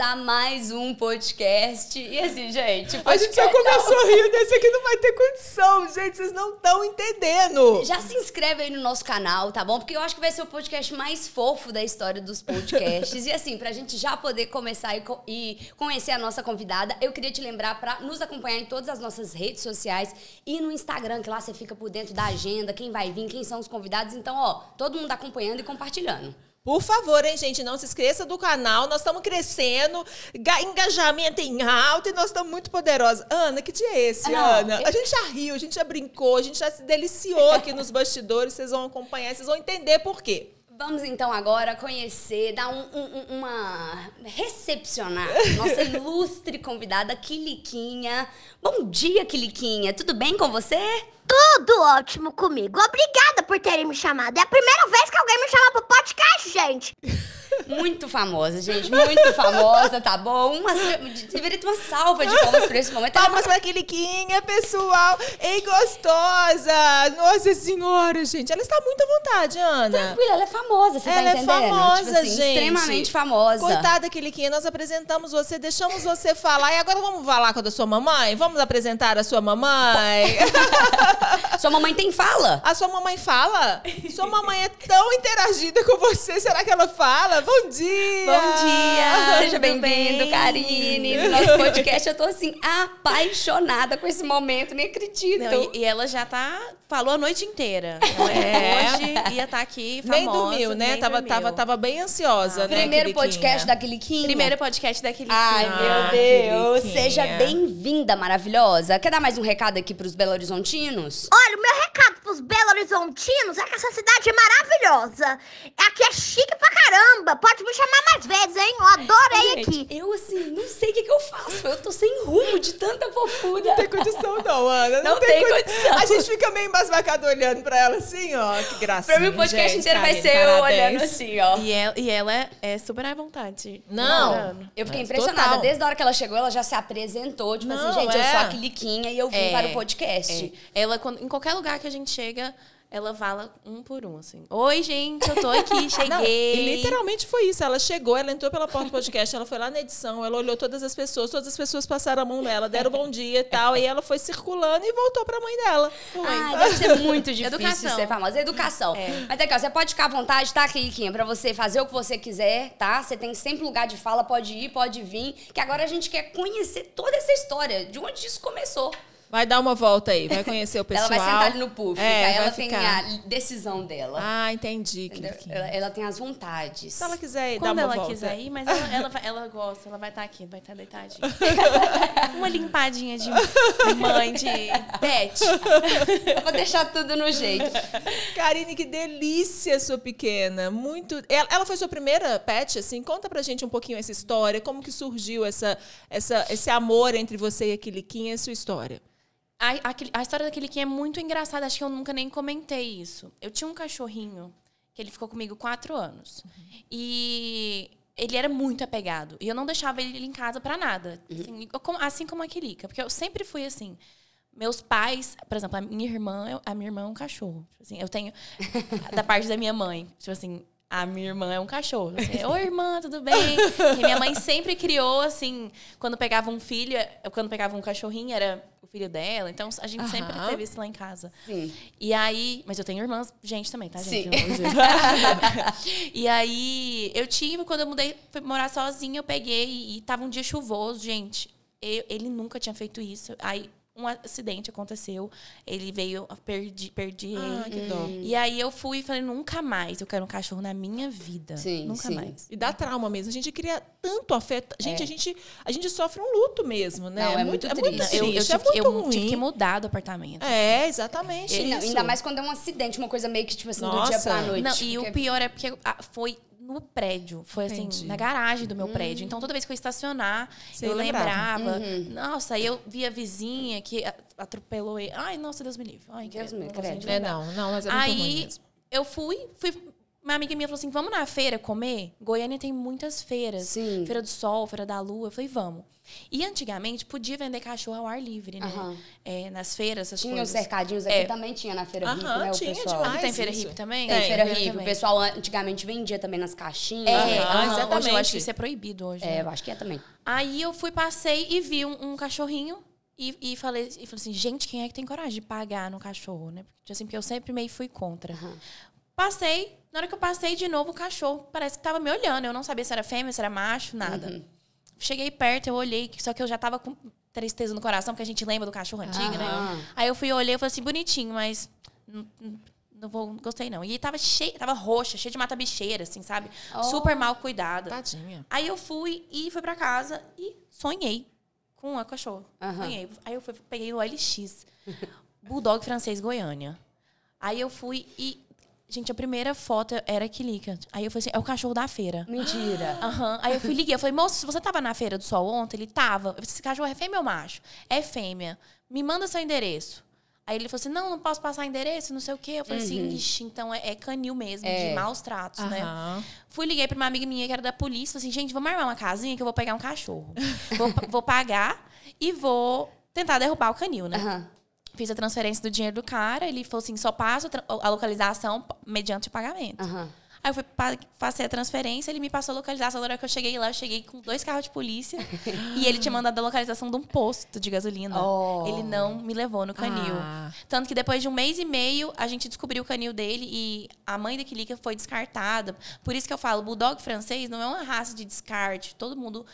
a mais um podcast. E assim, gente, a gente já começou a rir desse aqui, não vai ter condição, gente, vocês não estão entendendo. Já se inscreve aí no nosso canal, tá bom? Porque eu acho que vai ser o podcast mais fofo da história dos podcasts. e assim, pra gente já poder começar e, co e conhecer a nossa convidada, eu queria te lembrar pra nos acompanhar em todas as nossas redes sociais e no Instagram, que lá você fica por dentro da agenda, quem vai vir, quem são os convidados. Então, ó, todo mundo acompanhando e compartilhando. Por favor, hein, gente, não se esqueça do canal. Nós estamos crescendo, engajamento em alta e nós estamos muito poderosos. Ana, que dia é esse, ah, Ana? Eu... A gente já riu, a gente já brincou, a gente já se deliciou aqui nos bastidores. Vocês vão acompanhar, vocês vão entender por quê. Vamos então agora conhecer, dar um, um, uma. recepcionar nossa ilustre convidada, Quiliquinha. Bom dia, Quiliquinha. Tudo bem com você? Tudo ótimo comigo. Obrigada por terem me chamado. É a primeira vez que alguém me chama pro podcast, gente. Muito famosa, gente. Muito famosa, tá bom? Uma, deveria ter uma salva de palmas pra esse momento. Palmas pra Quiliquinha, pessoal. Ei, gostosa. Nossa senhora, gente. Ela está muito à vontade, Ana. Tranquila, ela é famosa, você ela tá entendendo? Ela é famosa, tipo assim, gente. Extremamente famosa. Coitada, Quiliquinha. Nós apresentamos você, deixamos você falar. E agora vamos falar com a sua mamãe? Vamos apresentar a sua mamãe? sua mamãe tem fala? A sua mamãe fala? Sua mamãe é tão interagida com você. Será que ela fala? Bom dia! Bom dia! Seja bem-vindo, Karine. No nosso podcast, eu tô assim, apaixonada com esse momento, nem acredito. Não, e, e, ela já tá. Falou a noite inteira. É. Hoje ia estar tá aqui famosa. Nem dormiu, né? Nem tava, dormiu. Tava, tava bem ansiosa, ah, né? Primeiro podcast da Quiliquinha. Primeiro podcast da Quiliquinha. Ai, meu Deus! Seja bem-vinda, maravilhosa. Quer dar mais um recado aqui pros Belo Horizontinos? Olha, o meu recado pros Belo Horizontinos é que essa cidade é maravilhosa. Aqui é chique pra caramba pode me chamar mais vezes, hein? Eu adorei Gente, aqui. Eu, assim, não sei o que, que, eu faço. Eu tô sem rumo de tanta fofura. Não tem condição, não, Ana. Não, não tem, tem condição. A gente fica meio embasbacado olhando pra ela assim, ó. Que gracinha. Pra mim, o podcast gente, inteiro vai ser eu olhando assim, ó. E ela, e ela é, é super à vontade. Não. Eu fiquei impressionada. Total. Desde a hora que ela chegou, ela já se apresentou. Tipo assim, não, assim, gente, é. eu sou a Quiliquinha e eu vim é. para o podcast. É. Ela, quando, em qualquer lugar que a gente chega ela fala um por um, assim. Oi, gente, eu tô aqui, cheguei. Não, e literalmente foi isso. Ela chegou, ela entrou pela porta do podcast, ela foi lá na edição, ela olhou todas as pessoas, todas as pessoas passaram a mão nela, deram bom dia e tal, e ela foi circulando e voltou pra mãe dela. Foi. Ah, deve ser muito difícil Educação. ser famosa. Educação. É. Mas aqui, ó, você pode ficar à vontade, tá, Riquinha, pra você fazer o que você quiser, tá? Você tem sempre lugar de fala, pode ir, pode vir, que agora a gente quer conhecer toda essa história, de onde isso começou. Vai dar uma volta aí, vai conhecer o pessoal. ela vai sentar ali no puff, é, ela tem a decisão dela. Ah, entendi. Ela, ela, tem as vontades. Se ela quiser ir, Quando dar uma ela volta. quiser ir, mas ela, ela, ela, gosta, ela vai estar tá aqui, vai estar tá deitadinha. uma limpadinha de mãe, de pet. Vou deixar tudo no jeito. Karine, que delícia sua pequena. Muito. Ela, ela foi sua primeira pet, assim? Conta pra gente um pouquinho essa história, como que surgiu essa, essa, esse amor entre você e a Quiliquinha, a sua história. A, a, a história daquele que é muito engraçada, acho que eu nunca nem comentei isso. Eu tinha um cachorrinho que ele ficou comigo quatro anos. Uhum. E ele era muito apegado. E eu não deixava ele em casa para nada. Uhum. Assim, assim, como a Quilica. Porque eu sempre fui assim. Meus pais, por exemplo, a minha irmã, a minha irmã é um cachorro. Tipo assim, eu tenho, da parte da minha mãe, tipo assim, a minha irmã é um cachorro. Assim, Oi, irmã, tudo bem? Porque minha mãe sempre criou, assim, quando pegava um filho, quando pegava um cachorrinho, era o filho dela. Então, a gente sempre teve isso lá em casa. Sim. E aí... Mas eu tenho irmãs, gente também, tá, gente? Sim. e aí, eu tive, quando eu mudei, fui morar sozinha, eu peguei e tava um dia chuvoso, gente. Eu, ele nunca tinha feito isso. Aí, um acidente aconteceu, ele veio, perdi, perdi ah, ele. Que dó. E aí eu fui e falei, nunca mais eu quero um cachorro na minha vida. Sim, nunca sim. mais. E dá trauma mesmo. A gente cria tanto afeto. Gente, é. a, gente, a gente sofre um luto mesmo, né? Não, é, muito, é muito triste. Eu, eu, tive, é muito eu tive que mudar do apartamento. É, exatamente. E, não, ainda mais quando é um acidente, uma coisa meio que, tipo assim, Nossa. do dia pra noite. Não, e o pior é porque foi no prédio. Foi assim, Entendi. na garagem do meu hum. prédio. Então, toda vez que eu estacionar, Você eu lembrava. Uhum. Nossa, aí eu via a vizinha que atropelou ele. Ai, nossa, Deus me livre. Ai, Deus me livre. É, não, não, mas é muito Aí, eu fui, fui uma amiga minha falou assim: vamos na feira comer? Goiânia tem muitas feiras. Sim. Feira do Sol, Feira da Lua. Eu falei, vamos. E antigamente podia vender cachorro ao ar livre, né? Aham. É, nas feiras, essas Tinha os coisas. cercadinhos aqui É. também, tinha na feira Aham, hippie, né? O tinha pessoal. demais. Tem feira isso. hippie também? Tem feira hippie. O também. pessoal antigamente vendia também nas caixinhas. É? Aham, aham. Hoje eu exatamente. acho que isso é proibido hoje. É, né? eu acho que é também. Aí eu fui, passei e vi um, um cachorrinho e, e, falei, e falei assim, gente, quem é que tem coragem de pagar no cachorro, né? Porque, assim, porque eu sempre meio fui contra. Passei, na hora que eu passei de novo, o cachorro parece que tava me olhando. Eu não sabia se era fêmea, se era macho, nada. Cheguei perto, eu olhei, só que eu já tava com tristeza no coração, porque a gente lembra do cachorro antigo, né? Aham. Aí eu fui, olhei e falei assim, bonitinho, mas não, vou, não gostei não. E tava cheio, tava roxa, cheio de mata-bicheira, assim, sabe? Oh. Super mal cuidada. Tadinha. Aí eu fui e fui pra casa e sonhei com a cachorro. Aham. Sonhei. Aí eu fui, peguei no LX. Bulldog francês Goiânia. Aí eu fui e. Gente, a primeira foto era Kilica. Aí eu falei assim: é o cachorro da feira. Mentira. Aham. Aí eu fui liguei. Eu falei, moço, você tava na Feira do Sol ontem? Ele tava. Eu falei, esse cachorro é fêmea ou macho? É fêmea. Me manda seu endereço. Aí ele falou assim: não, não posso passar endereço, não sei o quê. Eu falei assim: ixi, então é, é canil mesmo, É. de maus tratos, né? Aham. Fui, liguei pra uma amiga minha que era da polícia. Falei assim, gente, vamos armar uma casinha que eu vou pegar um cachorro. vou, vou pagar e vou tentar derrubar o canil, né? Aham. Fiz a transferência do dinheiro do cara. Ele falou assim, só passo a localização mediante o pagamento. Aham. Aí eu fui pa- passei a transferência, ele me passou a localização. Na hora que eu cheguei lá, eu cheguei com dois carros de polícia. e ele tinha mandado a localização de um posto de gasolina. Oh. Ele não me levou no canil. Ah. Tanto que depois de um mês e meio, a gente descobriu o canil dele e a mãe da Kilica foi descartada. Por isso que eu falo, Bulldog francês não é uma raça de descarte. Todo mundo...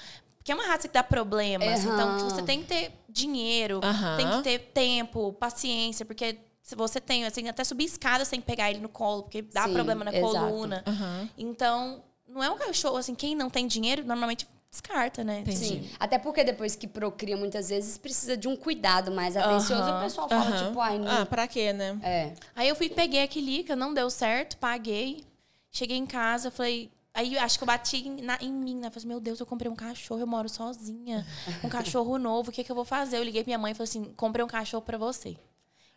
Porque é uma raça que dá problemas. Aham. Então, você tem que ter dinheiro, Aham. tem que ter tempo, paciência. Porque se você tem, assim, até subir escada, que pegar ele no colo, porque dá Sim, problema na exato. coluna. Aham. Então, não é um cachorro, assim, quem não tem dinheiro, normalmente descarta, né? Entendi. Sim. Até porque depois que procria, muitas vezes precisa de um cuidado mais atencioso. Aham. O pessoal fala, Aham. tipo, ai, não. Ah, pra quê, né? É. Aí eu fui, peguei a Kilica, não deu certo, paguei. Cheguei em casa, falei. Aí eu acho que eu bati em, na- em mim, né? Falei assim, meu Deus, eu comprei um cachorro, eu moro sozinha. Um cachorro novo, o que, que eu vou fazer? Eu liguei pra minha mãe e falei assim: comprei um cachorro pra você.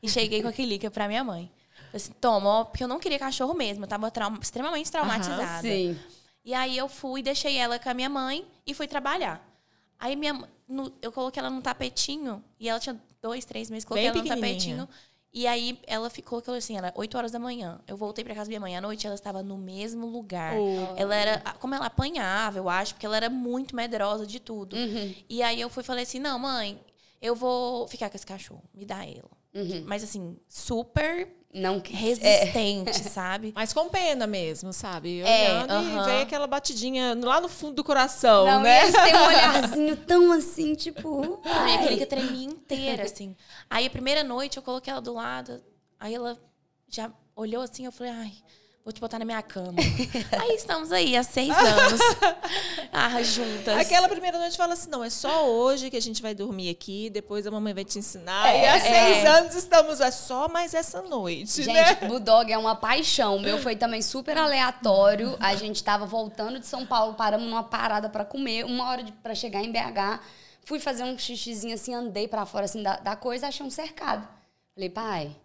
E cheguei com a Kilica pra minha mãe. Falei assim, toma, porque eu não queria cachorro mesmo, eu tava trauma- extremamente traumatizada. Sim. E aí eu fui, deixei ela com a minha mãe e fui trabalhar. Aí minha, no- eu coloquei ela num tapetinho e ela tinha dois, três meses, coloquei Bem ela num tapetinho. E aí ela ficou, colocou assim, era 8 horas da manhã. Eu voltei pra casa da minha mãe. À noite ela estava no mesmo lugar. Oh. Ela era, como ela apanhava, eu acho, porque ela era muito medrosa de tudo. E aí eu fui falei assim: não, mãe, eu vou ficar com esse cachorro, me dá ela. Mas assim, super Não que. resistente, sabe? Mas com pena mesmo, sabe? É, Olhando e aham. vem aquela batidinha lá no fundo do coração, Não, né? e eles têm um olharzinho tão assim, tipo. A minha ai. clínica tremia inteira, assim. Aí a primeira noite eu coloquei ela do lado, aí ela já olhou assim, eu falei, ai, vou te botar na minha cama. aí estamos aí, há seis anos. ah, juntas. Aquela primeira noite fala assim: não, é só hoje que a gente vai dormir aqui, depois a mamãe vai te ensinar. É, e há é. seis anos estamos, é só mais essa noite, Gente, né? Bulldog é uma paixão. O meu foi também super aleatório. A gente tava voltando de São Paulo, paramos numa parada pra comer, uma hora de, pra chegar em BH. Fui fazer um xixizinho assim, andei pra fora assim da, da coisa, achei um cercado. Falei, pai,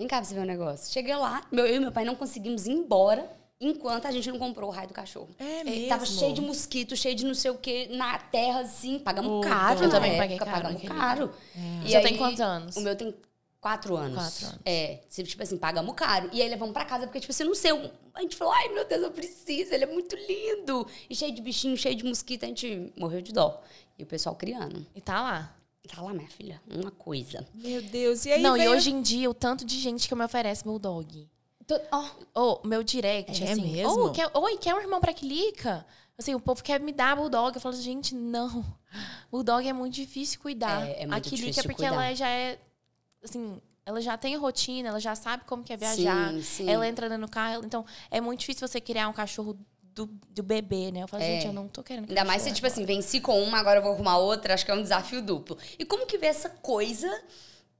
vem cá pra você ver um negócio. Cheguei lá, meu, eu e meu pai não conseguimos ir embora enquanto a gente não comprou o raio do cachorro. É Ele Tava mesmo? cheio de mosquito, cheio de não sei o que, na terra, assim. Pagamos Oh, caro. eu na também época, paguei caro Pagamos caro. O E seu tem quantos anos? O meu tem quatro anos. Quatro anos. É, tipo assim, pagamos caro. E aí levamos pra casa, porque, tipo assim, não sei. A gente falou, ai meu Deus, eu preciso, ele é muito lindo. E cheio de bichinho, cheio de mosquito, a gente morreu de dó. E o pessoal criando. E tá lá. Tá lá, minha filha, uma coisa. Meu Deus, e aí não, vem e a- hoje em dia, o tanto de gente que me oferece Bulldog. Tô- ó, Ou meu direct, É assim. mesmo? Ou, quer, oi, quer um irmão pra Clica? Assim, o povo quer me dar Bulldog. Eu falo, gente, não. Bulldog é muito difícil cuidar. É, é a muito Kilica, difícil porque cuidar. ela já é, assim... Ela já tem rotina, ela já sabe como quer viajar. Sim, sim. Ela entra no carro. Então, é muito difícil você criar um cachorro do, do bebê, né? Eu falo, gente, eu não tô querendo Ainda mais se, tipo assim, venci com uma, agora eu vou arrumar outra, acho que é um desafio duplo. E como que vê essa coisa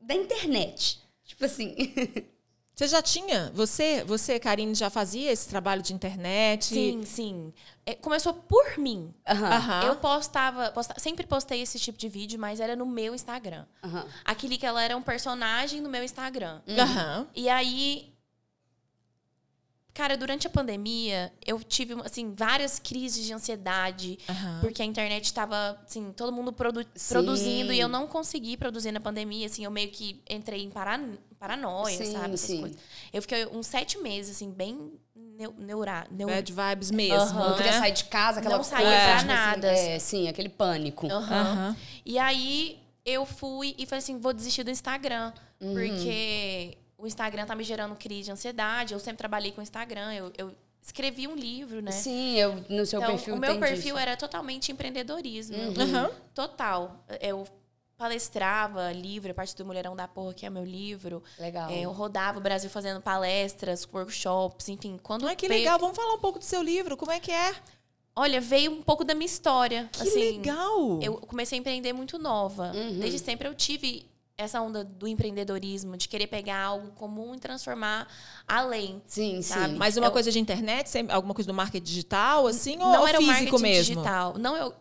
da internet? Tipo assim. Você já tinha? Você, você, Karine, já fazia esse trabalho de internet? Sim, sim. É, começou por mim. Aham. Aham. Eu postava, posta- sempre postei esse tipo de vídeo, mas era no meu Instagram. Aham. Aquele que ela era um personagem no meu Instagram. Aham. E aí. Cara, durante a pandemia, eu tive, assim, várias crises de ansiedade, Aham. porque a internet estava, assim, todo mundo produ- Sim. produzindo e eu não consegui produzir na pandemia, assim, eu meio que entrei em paran paranoia, Sim, sabe? Essas sim. coisas. Eu fiquei uns sete meses, assim, bem neu neura, neu Bad vibes mesmo, Aham. Não queria né? sair de casa, aquela Não coisa. saía pra tipo nada. Assim, é, sim, aquele pânico. Aham. Aham. E aí eu fui e falei assim, vou desistir do Instagram. Uhum. Porque o Instagram tá me gerando crise de ansiedade. Eu sempre trabalhei com Instagram. Eu, eu escrevi um livro, né? Sim, eu no seu então, perfil o meu tem perfil disso. Uhum. era totalmente empreendedorismo. Aham. Total. Eu palestrava livro, a parte do Mulherão da Porra, que é meu livro. Legal. É, eu rodava o Brasil fazendo palestras, workshops, enfim. Quando Ai, que veio- legal. Vamos falar um pouco do seu livro. Como é que é? Olha, veio um pouco da minha história. Que assim, legal. Eu comecei a empreender muito nova. Uhum. Desde sempre eu tive essa onda do empreendedorismo, de querer pegar algo comum e transformar além. Sim, sabe? sim. Mas uma Eu- coisa de internet? Alguma coisa do marketing digital, assim? ou não era o físico marketing mesmo? digital. Não, eu.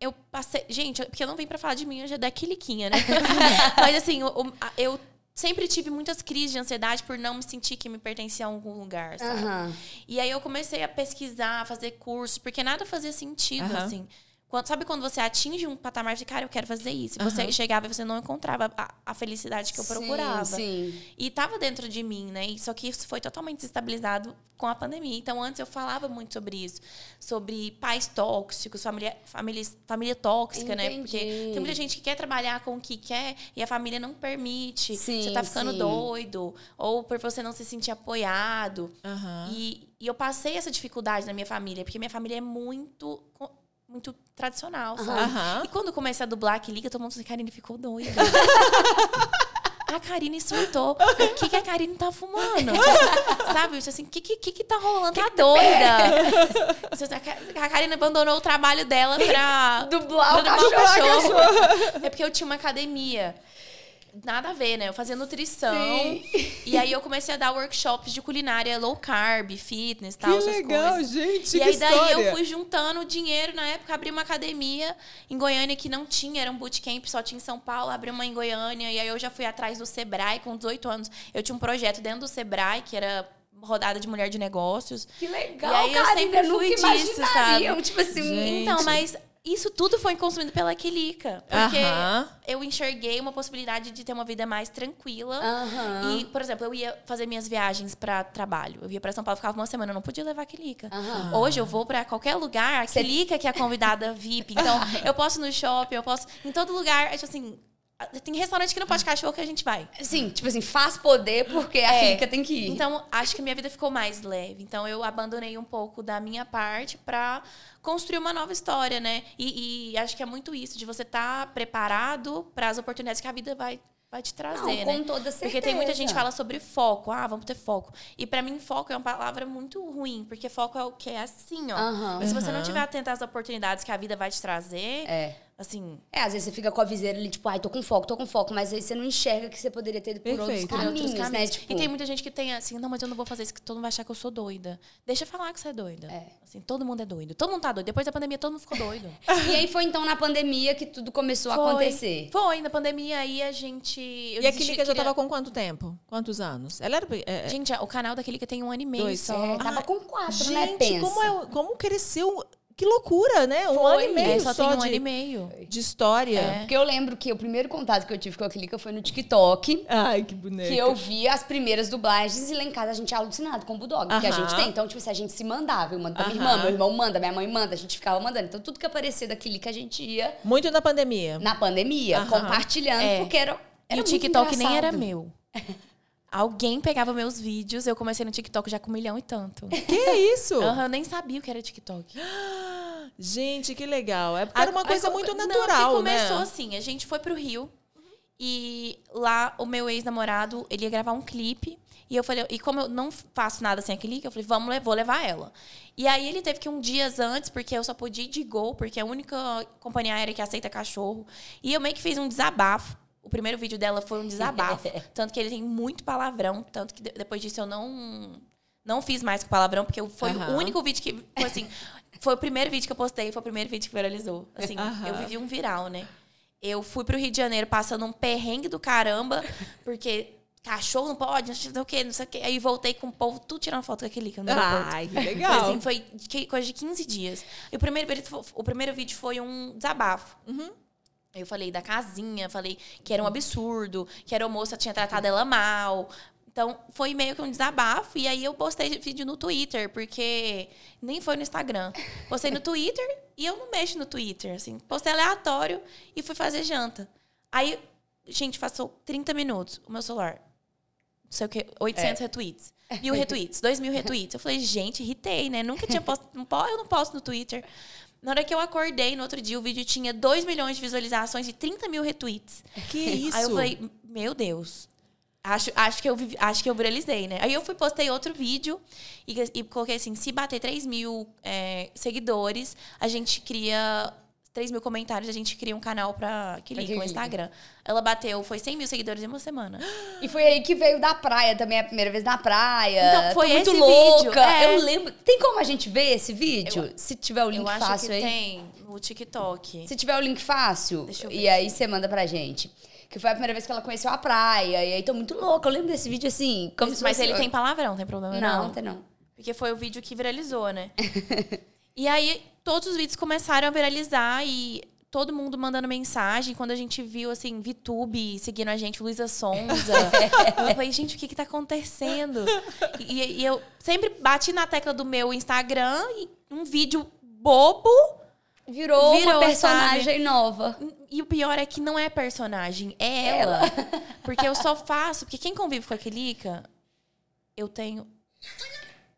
Eu passei. Gente, eu- porque eu não vim pra falar de mim, eu já dei quiliquinha, né? Mas assim, o- o- a- eu sempre tive muitas crises de ansiedade por não me sentir que me pertencia a algum lugar, sabe? Aham. E aí eu comecei a pesquisar, a fazer curso, porque nada fazia sentido, Aham. assim. Quando- sabe quando você atinge um patamar de, cara, eu quero fazer isso. E você chegava e você não encontrava a, a felicidade que eu procurava. Sim, sim. E tava dentro de mim, né? Só que isso foi totalmente desestabilizado com a pandemia. Então, antes eu falava muito sobre isso. Sobre pais tóxicos, família, família, família tóxica, né? Entendi. Porque tem muita gente que quer trabalhar com o que quer e a família não permite. Sim, você tá ficando sim. doido. Ou por você não se sentir apoiado. Aham. E, e eu passei essa dificuldade na minha família, porque minha família é muito, muito tradicional, sabe? Aham. E quando eu comecei a dublar que liga, todo mundo assim, Karine ficou doida. A Karine surtou. O que, que a Karine tá fumando? Sabe? Eu disse assim, o que, que, que que tá rolando? Tá doida. Eu disse assim, A Ka- a Karine abandonou o trabalho dela pra Dublar o pra dublar cachorro. É porque eu tinha uma academia. Nada a ver, né? Eu fazia nutrição. Sim. E aí eu comecei a dar workshops de culinária low carb, fitness, tal, Que essas legal, coisas. gente. E aí daí história. eu fui juntando dinheiro. Na época abri uma academia em Goiânia que não tinha, era um bootcamp, só tinha em São Paulo, abri uma em Goiânia. E aí eu já fui atrás do Sebrae com 18 anos. Eu tinha um projeto dentro do Sebrae, que era rodada de mulher de negócios. Que legal, E aí eu cara. sempre ainda fui disso, sabe? Tipo assim, Gente. Então, mas isso tudo foi consumido pela Quilica. Porque Aham. eu enxerguei uma possibilidade de ter uma vida mais tranquila. Aham. E, por exemplo, eu ia fazer minhas viagens para trabalho. Eu ia para São Paulo, ficava uma semana, eu não podia levar a Quilica. Aham. Hoje eu vou para qualquer lugar, a Quilica que é a convidada VIP. Então, eu posso ir no shopping, eu posso. Em todo lugar, é tipo assim. Tem restaurante que não pode cachorro que a gente vai. Sim, tipo assim, faz poder porque a É. Rica tem que ir. Então, acho que minha vida ficou mais leve. Então, eu abandonei um pouco da minha parte para construir uma nova história, né? E, e acho que é muito isso, de você estar preparado para as oportunidades que a vida vai, vai te trazer, Não, né? com toda certeza. Porque tem muita gente que fala sobre foco. Ah, vamos ter foco. E para mim, foco é uma palavra muito ruim, porque foco é o que é assim, ó. Aham. Mas se você não tiver atento às oportunidades que a vida vai te trazer, É. assim, É, às vezes você fica com a viseira ali, tipo, ai, tô com foco, tô com foco, mas aí você não enxerga que você poderia ter ido por outros Perfeito. por caminhos, outros né? caminhos. Tipo, E tem muita gente que tem assim, não, mas eu não vou fazer isso, que todo mundo vai achar que eu sou doida. Deixa eu falar que você é doida. É. Assim, todo mundo é doido. Todo mundo tá doido. Depois da pandemia, todo mundo ficou doido. E aí foi então na pandemia que tudo começou a Foi. acontecer. Foi, na pandemia aí a gente. eu E a desisti- Quilica já queria- tava com quanto tempo? Quantos anos? Ela era. é, é, Gente, o canal da Quilica tem um ano e meio Dois. só. É, tava Ah, com quatro, né? gente, Pensa. como, é, como cresceu. Que loucura, né? Um Foi. ano e meio É, só, só, tem um de, ano e meio. de história. É. Porque eu lembro que o primeiro contato que eu tive com a Clica foi no TikTok. Ai, que boneca. Que eu vi as primeiras dublagens e lá em casa a gente é alucinado com o Bulldog. Que a gente tem. Então, tipo assim, a gente se mandava. Eu mando pra minha Aham. irmã, meu irmão manda, minha mãe manda, a gente ficava mandando. Então, tudo que aparecia da Clica a gente ia Muito na pandemia. na pandemia, Aham. compartilhando, É. porque era. E era o muito TikTok nem era meu. Alguém pegava meus vídeos, eu comecei no TikTok já com um milhão e tanto. Que isso? Aham, eu nem sabia o que era TikTok. Gente, que legal. É porque era uma A- coisa a- muito não, natural, que começou né? assim, a gente foi pro Rio e lá o meu ex-namorado, ele ia gravar um clipe e eu falei, e como eu não faço nada sem aquele, eu falei, vamos, vou levar ela. E aí ele teve que ir um dias antes, porque eu só podia ir de Gol, porque é a única companhia aérea que aceita cachorro. E eu meio que fiz um desabafo. O primeiro vídeo dela foi um desabafo. tanto que ele tem muito palavrão, tanto que de- depois disso eu não não fiz mais com palavrão, porque foi Aham. o único vídeo que foi assim, foi o primeiro vídeo que eu postei, foi o primeiro vídeo que viralizou. Assim, Aham. eu vivi um viral, né? Eu fui pro Rio de Janeiro passando um perrengue do caramba, porque cachorro não pode, não sei o quê, não sei o quê. Aí voltei com o povo tudo tirando foto com aquele que no aeroporto. Ai, que Foi legal. assim, foi coisa de 15 dias. E o primeiro, o primeiro vídeo foi um desabafo. Eu falei da casinha, falei que era um absurdo, que a moça tinha tratado ela mal. Então, foi meio que um desabafo. E aí eu postei vídeo no Twitter, porque nem foi no Instagram. Postei no Twitter e eu não mexo no Twitter, assim. Postei aleatório e fui fazer janta. Aí, gente, passou 30 minutos o meu celular. Não sei o quê, 800 retweets. Mil retweets, 2 mil retweets. Eu falei, gente, irritei, né? Nunca tinha posto. Não po- eu não posto no Twitter. Na hora que eu acordei, no outro dia, o vídeo tinha 2 milhões de visualizações e 30 mil retweets. Que isso? Aí eu falei, meu Deus. Acho, acho, que eu, acho que eu viralizei, né? Aí eu fui, postei outro vídeo e, e coloquei assim: se bater 3 mil é, seguidores, a gente cria. 3 mil comentários, a gente cria um canal pra que liga o. Instagram. Ela bateu, foi 100 mil seguidores em uma semana. E foi aí que veio da praia também, a primeira vez na praia. Então, foi Tô muito louca. é. Eu lembro. Tem como a gente ver esse vídeo? Se tiver o link eu acho fácil que aí. tem no TikTok. Se tiver o link fácil, Deixa eu e aí você manda pra gente. Que foi a primeira vez que ela conheceu a praia. E aí tô muito louca. Eu lembro desse vídeo assim. Como Mas ele tem palavrão, tem problema Não, não. tem não. Porque foi o vídeo que viralizou, né? e aí, todos os vídeos começaram a viralizar e todo mundo mandando mensagem. Quando a gente viu, assim, VTube seguindo a gente, Luísa Sonza. eu falei, gente, o que que tá acontecendo? E, e eu sempre bati na tecla do meu Instagram e um vídeo bobo. Virou, Virou, uma personagem nova. E o pior é que não é personagem, é ela. Porque eu só faço. Porque quem convive com a Kilica, eu tenho.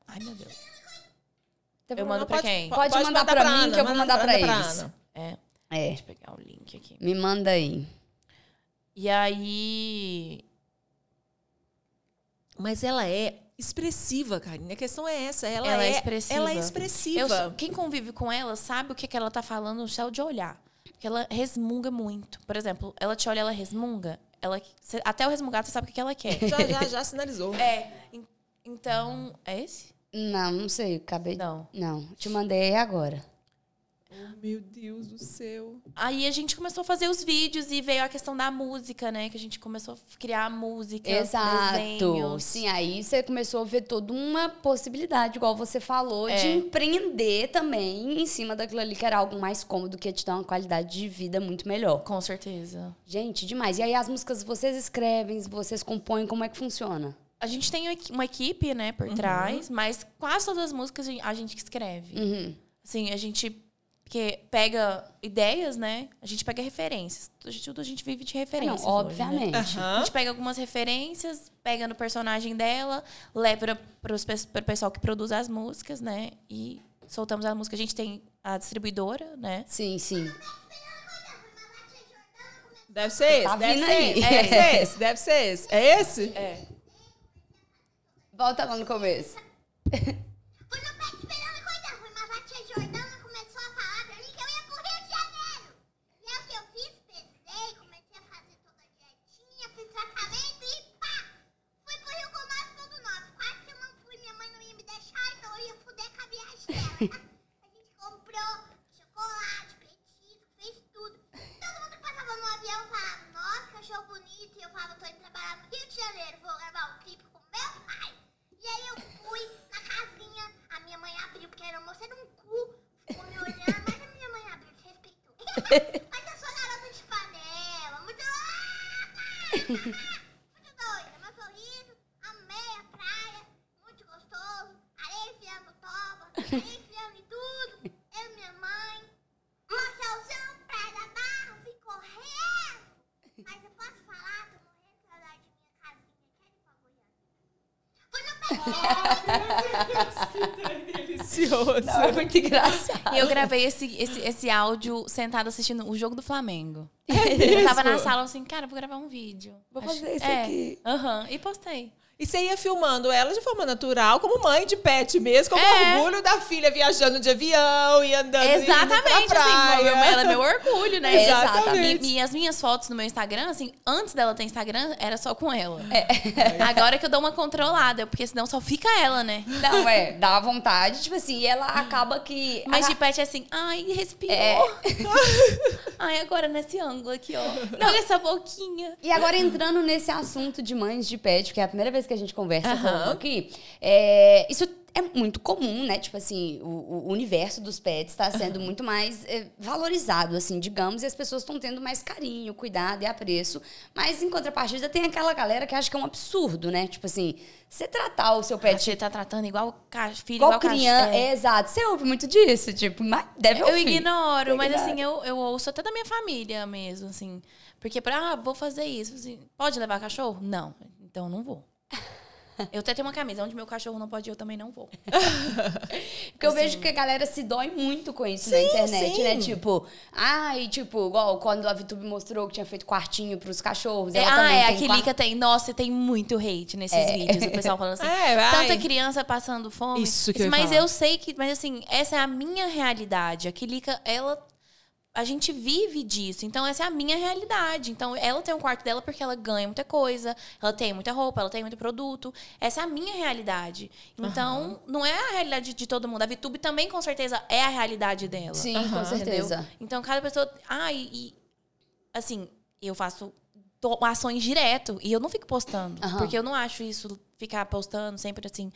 Ai, meu Deus. Eu mando pra Pode- quem? Pode mandar pra mim, que eu vou mandar pra eles. Ana. É. É, Deixa eu pegar o link aqui. me manda aí. E aí. Mas ela é expressiva, Karine. A questão é essa. Ela, Ela é é, expressiva. Ela é expressiva. Eu quem convive com ela sabe o que, que ela tá falando no céu de olhar. Porque ela resmunga muito. Por exemplo, ela te olha, ela resmunga. Ela, até o resmungado você sabe o que, que ela quer. Já, já, já sinalizou. é. en- Então. É esse? Não, não sei, acabei. Não. Não, te mandei agora. Meu Deus do céu. Aí a gente começou a fazer os vídeos e veio a questão da música, né? Que a gente começou a criar música, Exato. desenhos. Sim, aí você começou a ver toda uma possibilidade, igual você falou, de É. empreender também em cima daquilo ali, que era algo mais cômodo, que ia te dar uma qualidade de vida muito melhor. Com certeza. Gente, demais. E aí as músicas vocês escrevem, vocês compõem, como é que funciona? A gente tem uma equipe, né, por trás, mas quase todas as músicas a gente que escreve. Uhum. Assim, a gente porque pega ideias, né? A gente pega referências. A gente, tudo a gente vive de Não, referências. hoje, né? obviamente. A gente pega algumas referências, pega no personagem dela, leva para o pessoal que produz as músicas, né? E soltamos a música. A gente tem a distribuidora, né? Sim, sim. Deve ser esse, Tá deve ser esse, deve ser esse, deve ser esse. É esse? É. Volta lá no começo. Fui no pé esperando coisa ruim, mas a tia Jordana começou a falar pra mim que eu ia pro Rio de Janeiro. E é o que eu fiz, pesei, comecei a fazer toda a dietinha, fiz tratamento e pá! Fui pro Rio com nove tudo novo. Quase que eu não fui, minha mãe não ia me deixar, então eu ia fuder com a viagem dela, tá? A gente comprou chocolate, petisco, fez tudo. Todo mundo que passava no avião falava, nossa, cachorro bonito. E eu falava, tô indo trabalhar no Rio de Janeiro, vou gravar um clipe com meu. E aí eu fui na casinha, a minha mãe abriu, porque era moça era um cu, ficou me olhando, mas a minha mãe abriu, respeitou. mas eu sou garota de panela, muito louca! muito doida, meu sorriso, amei a praia, muito gostoso, areia enfiando no toba, areia enfiando em tudo, eu e minha mãe. Marcelzão, praia da barra, vim correndo. Mas eu posso falar, tô morrendo de saudade de minha casinha, quero ir pra Goiânia. Fui no Delicioso. Não, é muito engraçado. E eu gravei esse, esse, esse áudio sentado assistindo o jogo do Flamengo. É Eu tava na sala assim, cara, vou gravar um vídeo. Vou Acho- fazer isso é, aqui. Aham, e postei. E você ia filmando ela de forma natural, como mãe de pet mesmo, como É. orgulho da filha viajando de avião e andando indo Exatamente, pra praia. assim, meu- ela é meu orgulho, né? Exatamente. E, e as minhas fotos no meu Instagram, assim, antes dela ter Instagram, era só com ela. É. Agora que eu dou uma controlada, porque senão só fica ela, né? Não, é, dá vontade, tipo assim, e ela acaba que. Mas a- de pet é assim, ai, respirou. É. Ai, agora nesse ângulo aqui, ó. Olha essa boquinha. E agora entrando nesse assunto de mães de pet, que é a primeira vez que a gente conversa com aqui, é, isso é muito comum, né? Tipo assim, o, o universo dos pets está sendo muito mais é, valorizado, assim, digamos, e as pessoas estão tendo mais carinho, cuidado e apreço. Mas em contrapartida tem aquela galera que acha que é um absurdo, né? Tipo assim, você tratar o seu pet Você tá tratando igual filho, igual criança. é. É, exato. Você ouve muito disso, tipo, mas deve Eu ouvir. ignoro, Eu mas ignoro. assim, eu, eu ouço até da minha família mesmo, assim. Porque pra, ah, vou fazer isso. assim, pode levar cachorro? Não. Então não vou. Eu até tenho uma camisa, onde meu cachorro não pode ir, eu também não vou. Porque eu vejo que a galera se dói muito com isso na internet, sim. né? Tipo, ai, tipo, igual quando a VTube mostrou que tinha feito quartinho pros cachorros. É, ela ah, também é, tem a quarto. Kilica tem. Nossa, tem muito hate nesses vídeos. O pessoal falando assim. É, vai. Tanta criança passando fome. Isso que eu ia Mas falar. eu sei que. Mas assim, essa é a minha realidade. A Kilica, ela. A gente vive disso. Então, essa é a minha realidade. Então, ela tem um quarto dela porque ela ganha muita coisa, ela tem muita roupa, ela tem muito produto. Essa é a minha realidade. Então, não é a realidade de todo mundo. A VTube também, com certeza, é a realidade dela. Sim, com Aham. certeza. Entendeu? Então, cada pessoa. Ah, e, e, assim, eu faço ações direto e eu não fico postando. Aham. Porque eu não acho isso ficar postando sempre assim.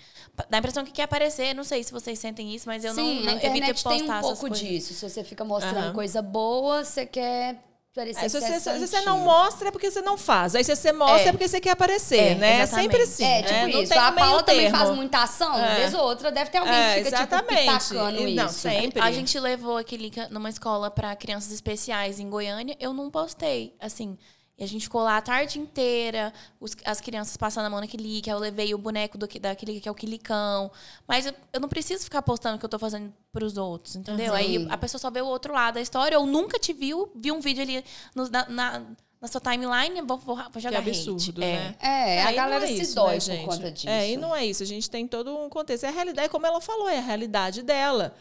Dá a impressão que quer aparecer. Não sei se vocês sentem isso, mas eu Sim, não, não evito postar tem um pouco coisas. disso. Se você fica mostrando Aham. coisa boa, você quer parecer É, se, você se você não mostra é porque você não faz. Aí se você mostra é, É. porque você quer aparecer, É, né? É exatamente. sempre assim. É, tipo né? Não isso. tem A Paula também faz muita ação, É. vez ou outra, deve ter alguém É, que fica, exatamente. tipo, E- isso. não, sempre. A gente levou aquele numa escola para crianças especiais em Goiânia. Eu não postei, assim. E a gente ficou lá a tarde inteira, os- as crianças passando a mão naquele que eu levei o boneco do, que- daquele que é o quilicão. Mas eu, eu não preciso ficar postando o que eu tô fazendo pros outros, entendeu? Aí a pessoa só vê o outro lado da história, ou nunca te viu, viu um vídeo ali no- na, na, na sua timeline, vou, vou, vou Que jogar absurdo, hate. né? É, a e galera não é se isso, dói né, por gente? conta disso. É, e não é isso. A gente tem todo um contexto. É a realidade, como ela falou, é a realidade dela.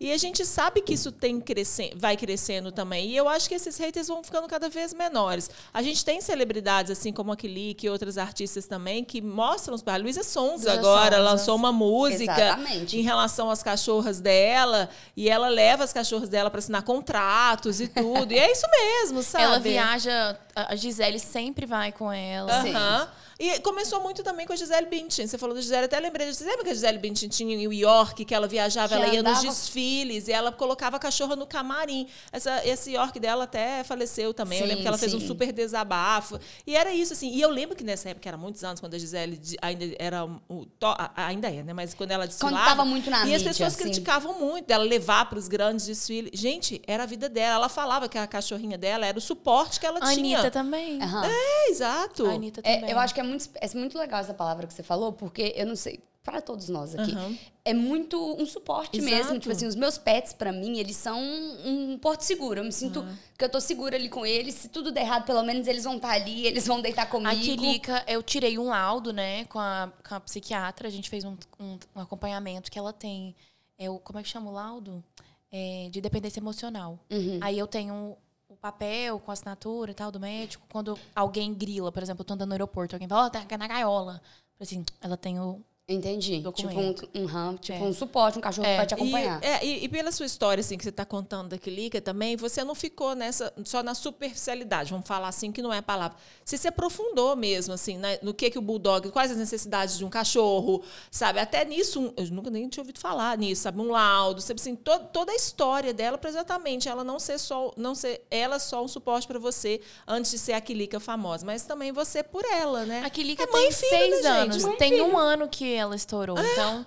E a gente sabe que isso tem crescendo, vai crescendo também. E eu acho que esses haters vão ficando cada vez menores. A gente tem celebridades, assim como a Kilick e outras artistas também, que mostram os. A Luísa Luísa agora Sonza. lançou uma música Exatamente. em relação às cachorras dela. E ela leva as cachorras dela para assinar contratos e tudo. e é isso mesmo, sabe? Ela viaja, a Gisele sempre vai com ela. Aham. E começou muito também com a Gisele Bündchen. Você falou da Gisele, até lembrei. Você lembra que a Gisele Bündchen tinha em New York, que ela viajava, Que ela ia nos andava- desfiles e ela colocava a cachorra no camarim. Essa, esse York dela até faleceu também. eu Sim, lembro que ela fez um sim. super desabafo. E era isso, assim. E eu lembro que nessa época, era muitos anos, quando a Gisele ainda era o to- a- ainda é, né? Mas quando ela desfilava... tava muito na E as pessoas assim. criticavam muito dela levar para os grandes desfiles. Gente, era a vida dela. Ela falava que a cachorrinha dela era o suporte que ela A tinha. Anitta também. Aham. É, exato. A Anitta É, também. eu acho que é muito, é muito legal essa palavra que você falou, porque eu não sei, para todos nós aqui, Aham. é muito um suporte Exato. mesmo. Tipo assim, os meus pets, pra mim, eles são um porto seguro. Eu me sinto que eu tô segura ali com eles. Se tudo der errado, pelo menos eles vão estar ali, eles vão deitar comigo. A Kilica, eu tirei um laudo, né, com a, com a psiquiatra. A gente fez um, um, um acompanhamento que ela tem. É o, como é que chama o laudo? É, de dependência emocional. Uhum. Aí eu tenho papel com assinatura e tal do médico. Quando alguém grila, por exemplo, eu tô andando no aeroporto, alguém fala, ó, tá na gaiola. Assim, ela tem o. Entendi. Documento. Tipo, um, um, tipo É. um suporte, um cachorro que É. vai te E, acompanhar. é, e, e pela sua história, assim, que você está contando da Kilica também, você não ficou nessa só na superficialidade, vamos falar assim, que não é a palavra. Você se aprofundou mesmo, assim, né, no que que o bulldog, quais as necessidades de um cachorro, sabe? Até nisso, um- eu nunca nem tinha ouvido falar nisso, sabe? Um laudo, sabe assim, to- toda a história dela para exatamente ela não ser só, não ser ela só um suporte para você antes de ser a Kilica famosa, mas também você por ela, né? A Kilica É tem e filho, seis né, anos. Mãe e tem filho. um ano que ela estourou. Então,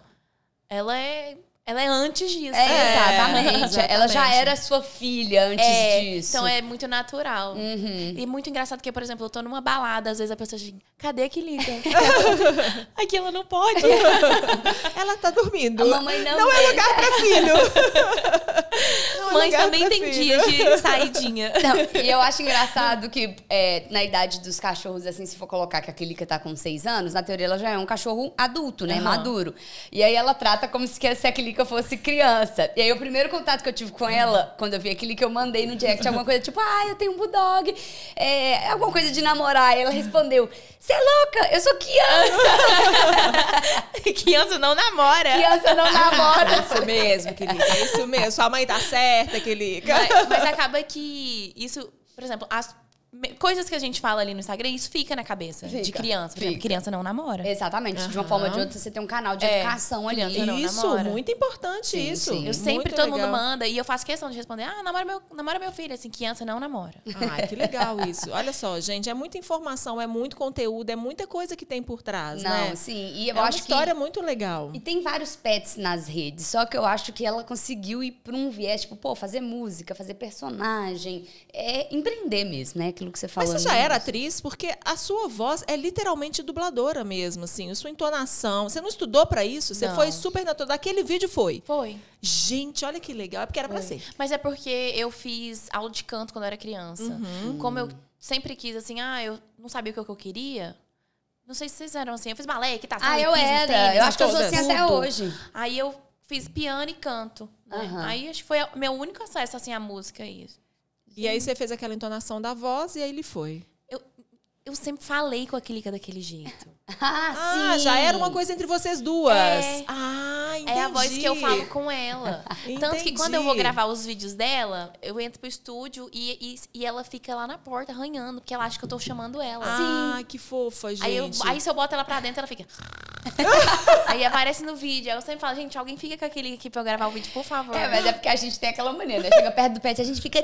ela é. Ela é antes disso. É, exatamente. exatamente. Ela já era sua filha antes É, disso. Então é muito natural. E muito engraçado que, por exemplo, eu tô numa balada, às vezes a pessoa diz, cadê a Kilica? Aqui ela não pode. Ela tá dormindo. A mamãe não Não é lugar pra filho. Não é Mães lugar também pra tem filho. dia de saidinha. Não, e eu acho engraçado que é, na idade dos cachorros, assim, se for colocar que a Kilica tá com seis anos, na teoria ela já é um cachorro adulto, né? Aham. Maduro. E aí ela trata como se, que- se a Kilica fosse criança. E aí o primeiro contato que eu tive com ela, quando eu vi a Kilica, eu mandei no direct alguma coisa tipo, ah, eu tenho um bulldog. É, alguma coisa de namorar. E ela respondeu, você é louca, eu sou criança. Criança não namora. criança não namora. Isso mesmo. É isso mesmo. Sua mãe tá certa, Kilica. Mas, mas acaba que isso, por exemplo, as coisas que a gente fala ali no Instagram, isso fica na cabeça de Fica, criança. Por exemplo, fica. criança não namora. Exatamente. De uma forma ou de outra, você tem um canal de É, educação ali. criança não Isso, namora. muito importante Sim, isso. sim. Eu sempre, Muito todo mundo legal. manda, e eu faço questão de responder, ah, namora meu, namora meu filho. Assim, criança não namora. Ai, que legal isso. Olha só, gente, é muita informação, é muito conteúdo, é muita coisa que tem por trás, Não, né? sim. E eu é uma acho história que. muito legal. E tem vários pets nas redes, só que eu acho que ela conseguiu ir para um viés, tipo, pô, fazer música, fazer personagem, é empreender mesmo, né? Aquilo que você falou. Mas você já era atriz? Porque a sua voz é literalmente dubladora mesmo, assim. A sua entonação. Você não estudou pra isso? Você Não. foi super natural. Daquele vídeo foi. Foi. Gente, olha que legal. É porque era pra ser. Mas é porque eu fiz aula de canto quando eu era criança. Uhum. Como eu sempre quis, assim, ah, eu não sabia o que eu queria. Não sei se vocês eram assim. Eu fiz balé, que tá Ah, eu era. eu acho que eu sou assim até hoje. Aí eu fiz piano e canto. né? Aham. Aí acho que foi o meu único acesso assim à música isso. E aí você fez aquela entonação da voz e aí ele foi. Eu, eu sempre falei com a Clica daquele jeito. Ah, Ah, sim. já era uma coisa entre vocês duas. É. Ah, entendi. É a voz que eu falo com ela. Tanto que quando eu vou gravar os vídeos dela, eu entro pro estúdio e, e, e ela fica lá na porta arranhando, porque ela acha que eu tô chamando ela. Ah, que fofa, gente. Aí, eu, aí se eu boto ela pra dentro, ela fica. aí aparece no vídeo. Aí eu sempre falo, gente, alguém fica com aquele aqui pra eu gravar o vídeo, por favor. É, mas é porque a gente tem aquela mania, né? Chega perto do pet, a gente fica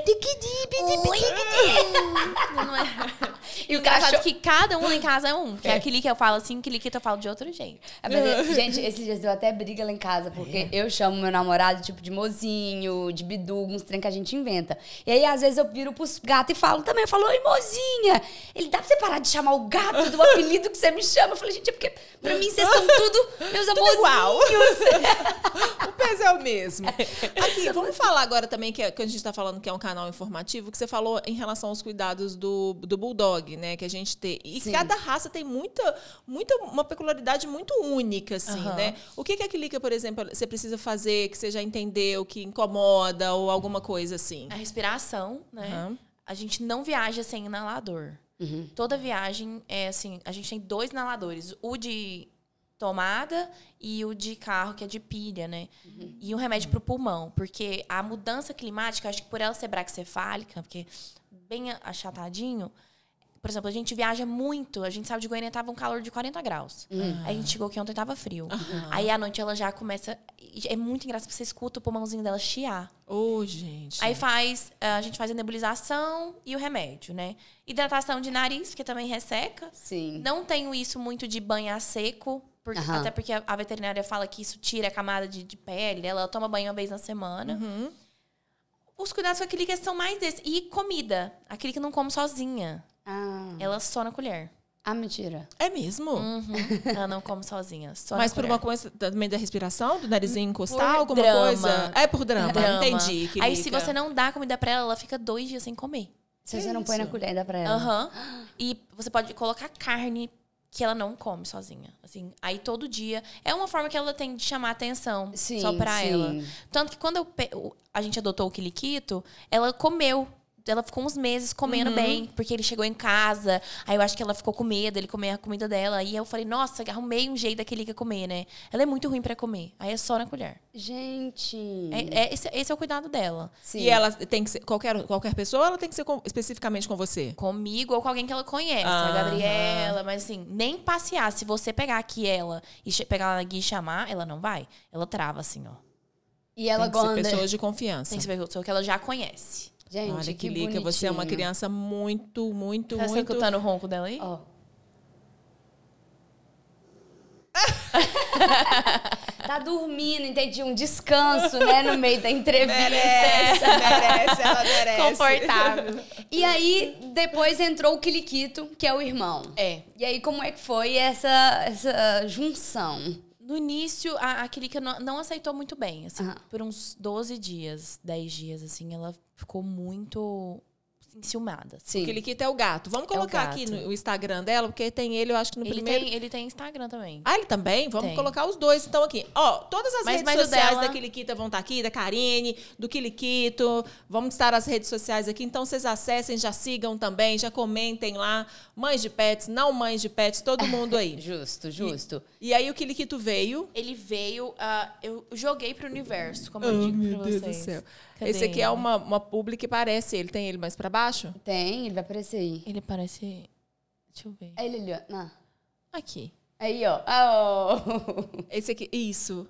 Não é? E o cachorro... que cada um em casa é um. Porque aquele que eu falo assim, aquele que eu falo de outro jeito. É, mas, é, gente, esses dias deu até briga lá em casa, porque eu chamo meu namorado, tipo, de mozinho, de bidu, uns trem que a gente inventa. E aí, às vezes, eu viro pros gatos e falo também, eu falo, oi, mozinha! Ele, dá pra você parar de chamar o gato do apelido que você me chama? Eu falei, gente, é porque pra mim vocês são tudo meus igual. amorzinhos. O peso é o mesmo. Aqui, vamos falar agora também, que, é- que a gente está falando que é um canal informativo, que você falou em relação aos cuidados do, do Bulldog, né? Que a gente tem. E Sim. cada raça tem muita, muita, uma peculiaridade muito única, assim, Aham. né? O que, que a Clica, por exemplo, você precisa fazer que você já entendeu, que incomoda ou alguma coisa assim? A respiração, né? Aham. A gente não viaja sem inalador. Toda viagem é assim, a gente tem dois inaladores, o de tomada e o de carro, que é de pilha, né? E um remédio pro pulmão, porque a mudança climática, acho que por ela ser braxcefálica, porque bem achatadinho, por exemplo, a gente viaja muito, a gente saiu de Goiânia tava um calor de 40 graus. Aí a gente chegou aqui ontem tava frio. Aí à noite ela já começa, é muito engraçado, você escuta o pulmãozinho dela chiar. Ô, gente. Aí faz, a gente faz a nebulização e o remédio, né? Hidratação de nariz, porque também resseca. Sim. Não tenho isso muito de banhar seco, porque- Aham. até porque a, a veterinária fala que isso tira a camada de, de pele. Ela toma banho uma vez na semana. Uhum. Os cuidados com a Clica são mais desses. E comida. A Clica não come sozinha. Ah, Ela só na colher. ah, mentira. É mesmo? Uhum. Ela não come sozinha. Só Mas por colher. uma coisa também da respiração, do narizinho encostar, Por alguma drama. coisa? É por drama, Drama. entendi. Aí se você não dá comida pra ela, ela fica dois dias sem comer. Se Que você não põe na isso? colher, dá pra ela. Aham. E você pode colocar carne que ela não come sozinha. Assim, aí todo dia. É uma forma que ela tem de chamar atenção Sim, só pra sim. ela. Tanto que quando eu a gente adotou o Quiliquito, ela comeu. Ela ficou uns meses comendo Uhum. bem, porque ele chegou em casa. Aí eu acho que ela ficou com medo, ele comer a comida dela. Aí eu falei, nossa, arrumei um jeito da Quilica comer, né? Ela é muito ruim pra comer. Aí é só na colher. Gente. É, é- esse, esse é o cuidado dela. Sim. E ela tem que ser. Qualquer, qualquer pessoa, ela tem que ser com- especificamente com você? comigo ou com alguém que ela conhece, a Aham. Gabriela, mas assim, nem passear. Se você pegar aqui ela e pegar ela na guia e chamar, ela não vai. Ela trava assim, ó. E ela tem que ser pessoas de confiança. Tem que ser pessoa que ela já conhece. Gente, Olha que que lica, você é uma criança muito, muito, Tá muito. escutando o ronco dela aí? Ó. tá tá dormindo, entendi, um descanso, né, no meio da entrevista. Merece, merece, ela merece. Confortável. E aí, depois entrou o Kiliquito, que é o irmão. É. E aí, como é que foi essa, essa junção? No início, a, a Kirika não, não aceitou muito bem. Assim, Aham. Por uns 12 dias, 10 dias, assim, ela ficou muito enciumada. Sim. O Kiliquito é o gato. Vamos colocar aqui gato. no o Instagram dela, porque tem ele, eu acho que no Ele, primeiro. tem, ele tem Instagram também. Ah, ele também? Vamos Tem. colocar os dois, então, aqui. Ó, todas as Mas- redes mas sociais dela- da Kiliquita vão estar aqui, da Karine, do Kiliquito. Vamos estar as redes sociais aqui. Então, vocês acessem, já sigam também, já comentem lá. Mães de pets, não mães de pets, todo mundo aí. Justo, justo. E aí, o Kiliquito veio. Ele veio. ah, eu joguei pro universo, como Oh, eu digo meu pra Deus vocês. do céu. Cadê Esse aqui é ele? uma, uma publi que parece ele. Tem ele mais pra baixo? Tem, ele vai aparecer aí. Ele parece. Deixa eu ver. Aí ele ali, ó. Não. Aqui. Aí, ó. Ó. Esse aqui, isso.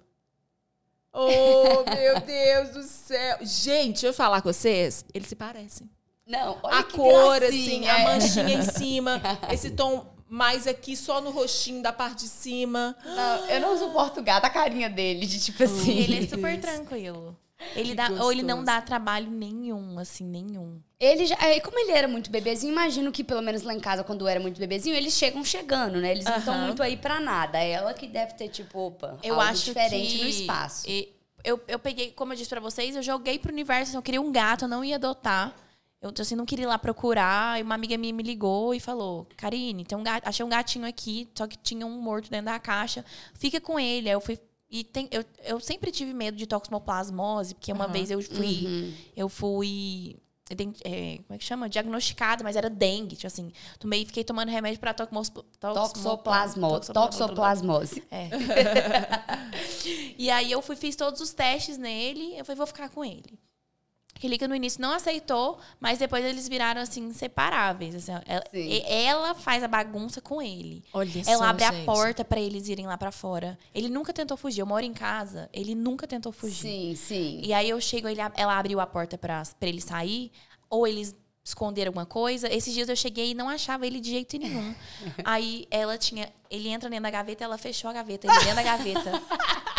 Oh, meu Deus do céu. Gente, deixa eu falar com vocês. Eles se parecem. Não, olha a que cor, assim, a manchinha em cima, esse tom mais aqui só no rostinho da parte de cima. Não, eu não suporto o gato, a carinha dele, de tipo assim. Ele é super tranquilo. Ele dá, ou ele não dá trabalho nenhum, assim, nenhum. Ele já, é, como ele era muito bebezinho, imagino que pelo menos lá em casa, quando era muito bebezinho, eles chegam chegando, né? Eles não estão muito aí pra nada. Ela que deve ter, tipo, opa, Eu acho diferente no espaço. e- Eu, eu peguei, como eu disse pra vocês, eu joguei pro universo, assim, eu queria um gato, eu não ia adotar. Eu assim, não queria ir lá procurar. E uma amiga minha me ligou e falou: Karine, tem um gato, achei um gatinho aqui, só que tinha um morto dentro da caixa. Fica com ele. Aí eu fui. E tem, eu, eu sempre tive medo de toxoplasmose, porque uma Aham. vez eu fui. Uhum. Eu fui. é, como é que chama? Diagnosticada, mas era dengue. Tipo assim, tomei, fiquei tomando remédio pra toxmos, Toxoplasmose. Toxoplasmose. é. e aí eu fui, fiz todos os testes nele, eu falei, vou ficar com ele. Aquele no início não aceitou, mas depois eles viraram assim, inseparáveis. assim, ela, ela faz a bagunça com ele. Olha Ela só, abre a gente. porta pra eles irem lá pra fora. Ele nunca tentou fugir. Eu moro em casa, ele nunca tentou fugir. Sim, sim. E aí eu chego, ele, ela abriu a porta pra, pra ele sair, ou eles esconderam alguma coisa. Esses dias eu cheguei e não achava ele de jeito nenhum. aí ela tinha. Ele entra dentro da gaveta, ela fechou a gaveta, ele dentro da gaveta.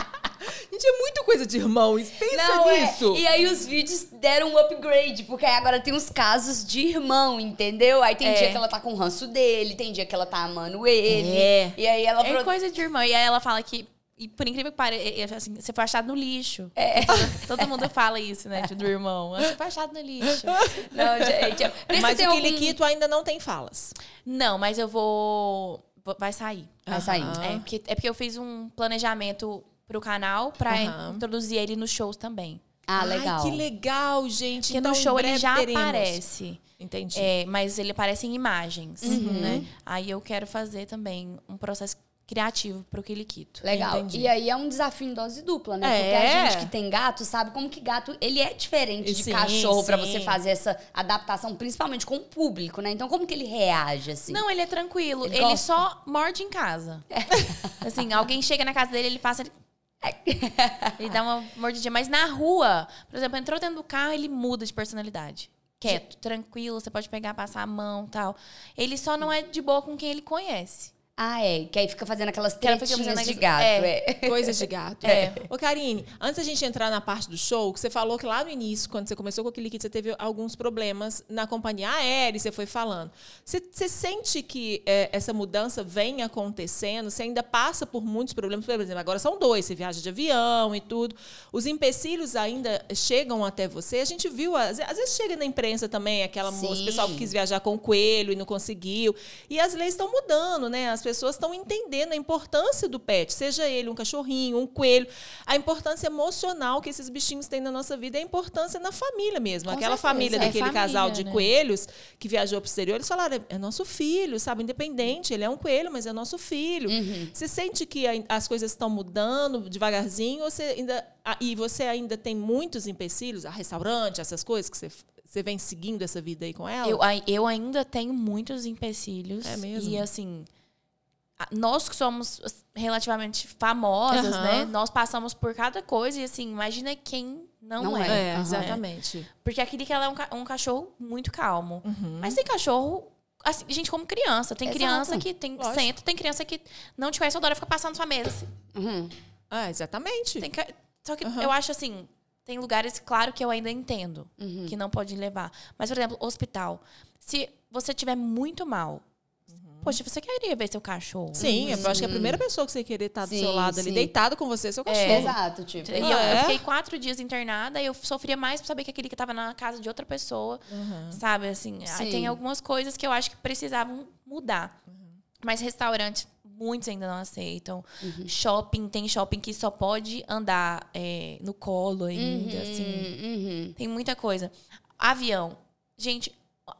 Gente, é muito coisa de irmão. Pensa Não, é. nisso. E aí os vídeos deram um upgrade, porque aí agora tem uns casos de irmão, entendeu? Aí tem É. dia que ela tá com o ranço dele, tem dia que ela tá amando ele. É. E aí ela... É pro- coisa de irmã. E aí ela fala que. E por incrível que pareça, assim, você foi achado no lixo. É. Todo mundo fala isso, né? Do irmão. Você foi achado no lixo. Não, gente... Mas o algum- ainda não tem falas. Não, mas eu vou. Vai sair. Vai sair. Aham. É porque, é porque eu fiz um planejamento pro canal pra Aham. introduzir ele nos shows também. Ah, legal. Ai, que legal, gente. Porque então, no show ele já teremos. aparece. Entendi. É, mas ele aparece em imagens, Uhum. né? Aí eu quero fazer também um processo criativo pro Kiliquito. Legal. Entendi. E aí é um desafio em dose dupla, né? Porque É. a gente que tem gato sabe como que gato, ele é diferente de Sim, cachorro pra sim. você fazer essa adaptação, principalmente com o público, né? Então como que ele reage assim? Não, ele é tranquilo. Ele Ele, só morde em casa. Assim, alguém chega na casa dele, ele passa. Ele... ele dá uma mordidinha. Mas na rua, por exemplo, entrou dentro do carro, ele muda de personalidade. Quieto, tranquilo, você pode pegar, passar a mão tal. Ele só não é de boa com quem ele conhece. Ah, é. Que aí fica fazendo aquelas tretinhas de gato. é. É. Coisas de gato. É. Ô, Karine, antes da gente entrar na parte do show, que você falou que lá no início, quando você começou com aquele kit, você teve alguns problemas na companhia aérea, e você foi falando. Você, você sente que é, essa mudança vem acontecendo? Você ainda passa por muitos problemas? Por exemplo, agora são dois, você viaja de avião e tudo. Os empecilhos ainda chegam até você? A gente viu, às, às vezes chega na imprensa também, aquela moça, o pessoal que quis viajar com o coelho e não conseguiu. E as leis estão mudando, né? As pessoas estão entendendo a importância do pet, seja ele um cachorrinho, um coelho, a importância emocional que esses bichinhos têm na nossa vida, a importância na família mesmo. Com Aquela certeza. família É daquele família, casal de né? coelhos que viajou para o exterior, eles falaram: é nosso filho, sabe? Independente, ele é um coelho, mas é nosso filho. Uhum. Você sente que as coisas estão mudando devagarzinho, ou você ainda, ah, e você ainda tem muitos empecilhos, a restaurante, essas coisas que você, você vem seguindo essa vida aí com ela? Eu, eu ainda tenho muitos empecilhos. É mesmo? E assim, nós que somos relativamente famosas, Aham. né? Nós passamos por cada coisa e assim, imagina quem não, Não é. é. Aham. exatamente. Porque aquele que ela é um, ca- um cachorro muito calmo. Uhum. Mas tem cachorro, assim, gente, como criança. Tem Exato. criança que tem, Lógico. senta, tem criança que não te conhece toda hora, fica passando na sua mesa. assim. Uhum. Ah, exatamente. Tem que- só que eu acho assim, tem lugares, claro, que eu ainda entendo Uhum. que não pode levar. Mas, por exemplo, hospital. Se você tiver muito mal, poxa, você queria ver seu cachorro. Uhum. Sim, eu acho que a primeira pessoa que você querer estar do Sim, seu lado ali, sim. deitado com você, é seu cachorro. Exato, tipo. E eu, É? eu fiquei quatro dias internada e eu sofria mais por saber que aquele que tava na casa de outra pessoa, sabe? Assim, Sim. tem algumas coisas que eu acho que precisavam mudar. Mas restaurantes, muitos ainda não aceitam. Shopping, tem shopping que só pode andar é, no colo ainda, assim. Uhum. Tem muita coisa. Avião. Gente,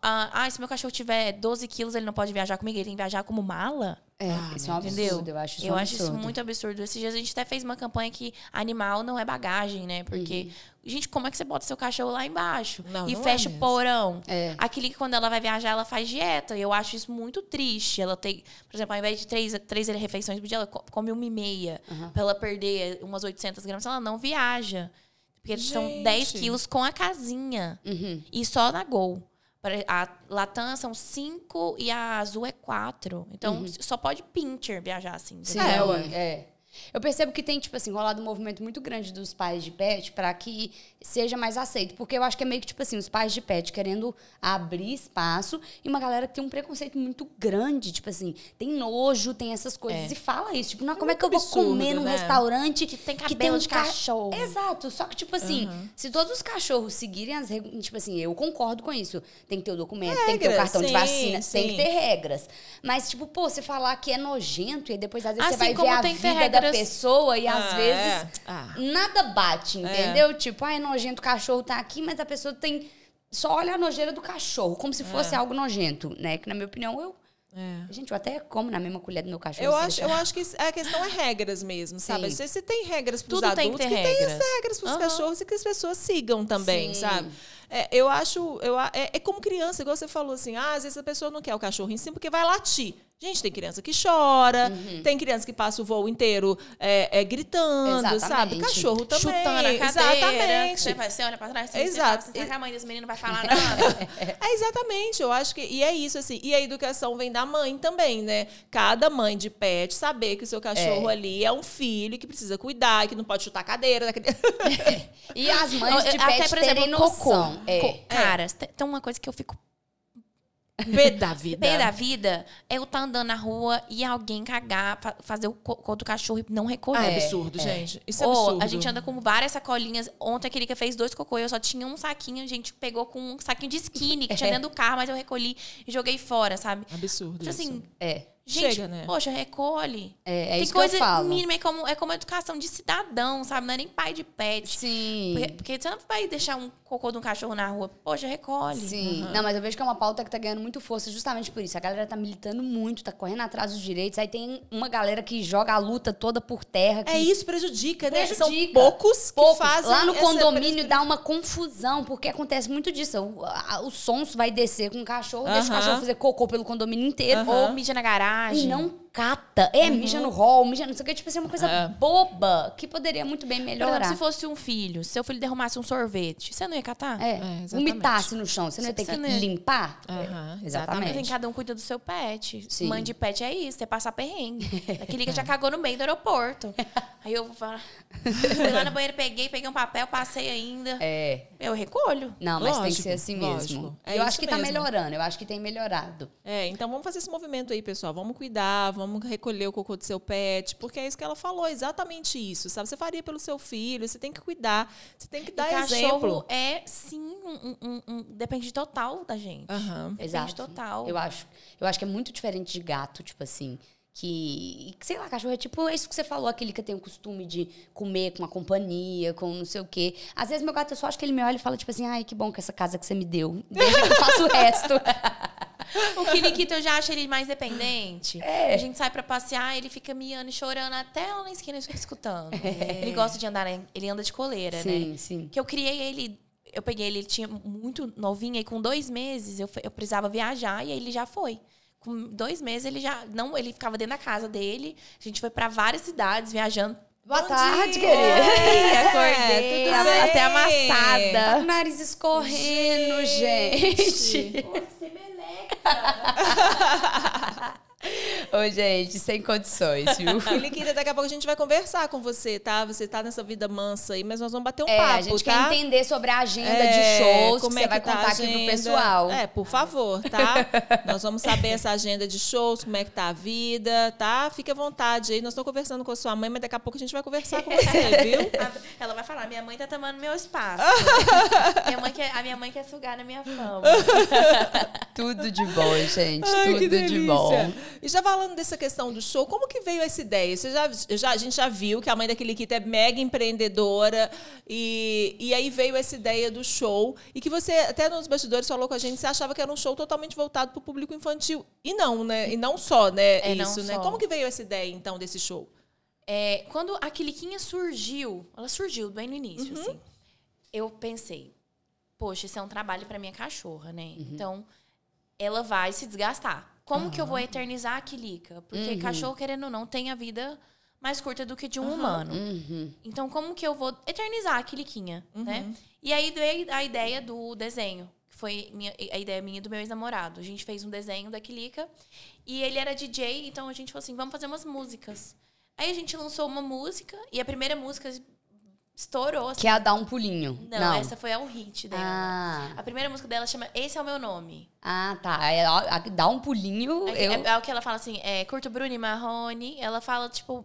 ah, ah, se meu cachorro tiver 12 quilos, ele não pode viajar comigo, ele tem que viajar como mala? É, isso é um absurdo. Entendeu? Eu acho isso eu um acho isso muito absurdo. Esses dias a gente até fez uma campanha que animal não é bagagem, né? Uhum. Porque, gente, como é que você bota seu cachorro lá embaixo? Não, e não é fecha o mesmo. porão? É. Aquele que quando ela vai viajar, ela faz dieta. E eu acho isso muito triste. Ela tem, por exemplo, ao invés de três, três refeições por dia, ela co- come uma e meia. Pra ela perder umas 800 gramas, ela não viaja. Porque são Gente. 10 quilos com a casinha. Uhum. E só na Gol. A Latam são 5 e a Azul é 4. Então, só pode Pincher viajar assim. Sim, É, é, é. Eu percebo que tem, tipo assim, rolado um movimento muito grande dos pais de pet para que seja mais aceito. Porque eu acho que é meio que, tipo assim, os pais de pet querendo abrir espaço e uma galera que tem um preconceito muito grande. Tipo assim, tem nojo, tem essas coisas. E fala isso. Tipo, não, como é que eu vou absurdo, comer num né? restaurante Que tem que cabelo tem um de ca- cachorro. Exato. Só que, tipo assim, se todos os cachorros seguirem as regras. Tipo assim, eu concordo com isso. Tem que ter o documento, tem que ter o Regras, cartão de sim, vacina, tem que sim. ter regras. Mas, tipo, pô, você falar que é nojento e depois às vezes Assim você vai ver a que vida da regras- pessoa e às Ah, vezes é. Ah. nada bate, entendeu? Tipo, ai, é nojento, o cachorro tá aqui, mas a pessoa tem. Só olha a nojeira do cachorro, como se fosse algo nojento, né? Que na minha opinião, eu. É. Gente, eu até como na mesma colher do meu cachorro. Eu se acho, eu acho que a questão é regras mesmo, sabe? Sim. Se, se tem regras para os Tudo tem que adultos, ter que tem regras. as regras para os Aham. cachorros e que as pessoas sigam também, Sim. sabe? É, eu acho, eu, é, é como criança, igual você falou assim, ah, às vezes a pessoa não quer o cachorro em cima porque vai latir. Gente, tem criança que chora, Uhum. tem criança que passa o voo inteiro é, é, gritando, sabe? Exatamente. Cachorro também. Chutando a cadeira. Exatamente. Você, vai, você olha pra trás, você Exato. Você fala, "Será que a mãe desse menino não vai falar nada? É exatamente, eu acho que. E é isso, assim. E a educação vem da mãe também, né? Cada mãe de pet saber que o seu cachorro ali é um filho que precisa cuidar, que não pode chutar a cadeira. E as mães de Até, pet por terem exemplo, noção. cocô. É. Cara, tem uma coisa que eu fico Pé da vida. pé da vida. É eu estar andando na rua e alguém cagar, fa- fazer o cocô do cachorro e não recolher. Ah, é absurdo, gente. Isso é Ou absurdo. a gente anda com várias sacolinhas. Ontem aquele que fez dois cocô, eu só tinha um saquinho, a gente pegou com um saquinho de skinny que tinha dentro do carro, mas eu recolhi e joguei fora, sabe? Absurdo. Isso. assim, É. gente, Chega, né? poxa, recolhe. É, é Tem isso que eu coisa falo. mínima, é como, é como educação de cidadão, sabe? Não é nem pai de pet. Sim. Porque, porque você não vai deixar um cocô de um cachorro na rua. Poxa, recolhe. Sim. Não, mas eu vejo que é uma pauta que tá ganhando muito força justamente por isso. A galera tá militando muito, tá correndo atrás dos direitos. Aí tem uma galera que joga a luta toda por terra. Que É isso, prejudica, né? São Prejudica. poucos que Poucos. fazem. Lá no condomínio dá uma confusão, porque acontece muito disso. O, a- o sonso vai descer com o cachorro, deixa o cachorro fazer cocô pelo condomínio inteiro. Ou mija na garagem. E não cata. É, mija no hall, mija não sei o que. Tipo assim, é uma coisa É. boba que poderia muito bem Por exemplo, melhorar. se fosse um filho, se seu filho derrumasse um sorvete, você não ia catar? É, É, exatamente. vomitasse no chão, você não ia ter Você que não limpar? Aham, É, exatamente. exatamente. Cada um cuida do seu pet. Sim. Mãe de pet é isso, é passar perrengue. Aquele que já cagou no meio do aeroporto. Aí eu vou falar. Fui lá no banheiro, peguei, peguei um papel, passei ainda. É. Eu recolho. Não, mas tem que Lógico, ser assim mesmo. lógico. É eu isso acho que tá mesmo. melhorando, eu acho que tem melhorado. É, então vamos fazer esse movimento aí, pessoal. Vamos cuidar, vamos recolher o cocô do seu pet, porque é isso que ela falou, exatamente isso, sabe? Você faria pelo seu filho, você tem que cuidar, você tem que E dar cachorro exemplo. é, sim, um, um- um- depende total da gente. Aham. Depende Exato. total. Eu acho, eu acho que é muito diferente de gato, tipo assim. Que, sei lá, cachorro é tipo isso que você falou, aquele que tem o costume de comer com a companhia, com não sei o quê. Às vezes meu gato, eu só acho que ele me olha e fala, tipo assim, ai, que bom que essa casa que você me deu. Deixa que eu faço o resto. O Kiliquito eu já acho ele mais dependente. É. A gente sai pra passear, ele fica miando e chorando até lá na esquina escutando. Ele gosta de andar, né? ele anda de coleira, né? É. sim, sim. Que eu criei ele, eu peguei ele, ele tinha muito novinho, e com dois meses eu, eu precisava viajar e aí ele já foi. Com dois meses ele já. Não, ele ficava dentro da casa dele. A gente foi pra várias cidades viajando. Boa Bom tarde, dia. querida. Ei, acordei, bem? até Tá amassada. com o nariz escorrendo, gente. so. Ô, gente, sem condições, viu? Kiliquita, daqui a pouco a gente vai conversar com você, tá? Você tá nessa vida mansa aí, mas nós vamos bater um É, papo, a gente tá? quer entender sobre a agenda É, de shows que como você é vai tá contar aqui pro pessoal. É, por favor, tá? Nós vamos saber essa agenda de shows, como é que tá a vida, tá? Fique à vontade aí. Nós estamos conversando com a sua mãe, mas daqui a pouco a gente vai conversar com você, viu? Ela vai falar, minha mãe tá tomando meu espaço. minha mãe quer, a minha mãe quer sugar na minha fama. Tudo de bom, gente. Ai, tudo que de bom. E já falando dessa questão do show, como que veio essa ideia? Você já, já, a gente já viu que a mãe da Kiliquita é mega empreendedora e, e aí veio essa ideia do show e que você até nos bastidores falou com a gente, você achava que era um show totalmente voltado para o público infantil. E não, né? E não só, né? É, não isso, né? só. Como que veio essa ideia, então, desse show? É, quando a Quiliquinha surgiu, ela surgiu bem no início, assim. Eu pensei, poxa, isso é um trabalho pra minha cachorra, né? Então, ela vai se desgastar. Como que eu vou eternizar a Quilica? Porque cachorro, querendo ou não, tem a vida mais curta do que de um humano. Uhum. Então, como que eu vou eternizar a Quiliquinha, né? E aí veio a ideia do desenho, que foi minha- a ideia minha do meu ex-namorado. A gente fez um desenho da Quilica e ele era DJ, então a gente falou assim, vamos fazer umas músicas. Aí a gente lançou uma música e a primeira música estourou. Assim. Que é a dar um pulinho. Não, essa foi o hit dela. Ah, A primeira música dela chama Esse é o meu nome. ah, tá. É, a- a- Dá um pulinho. É, eu... é- é o que ela fala assim, é, curto Bruno e Marrone. Ela fala, tipo,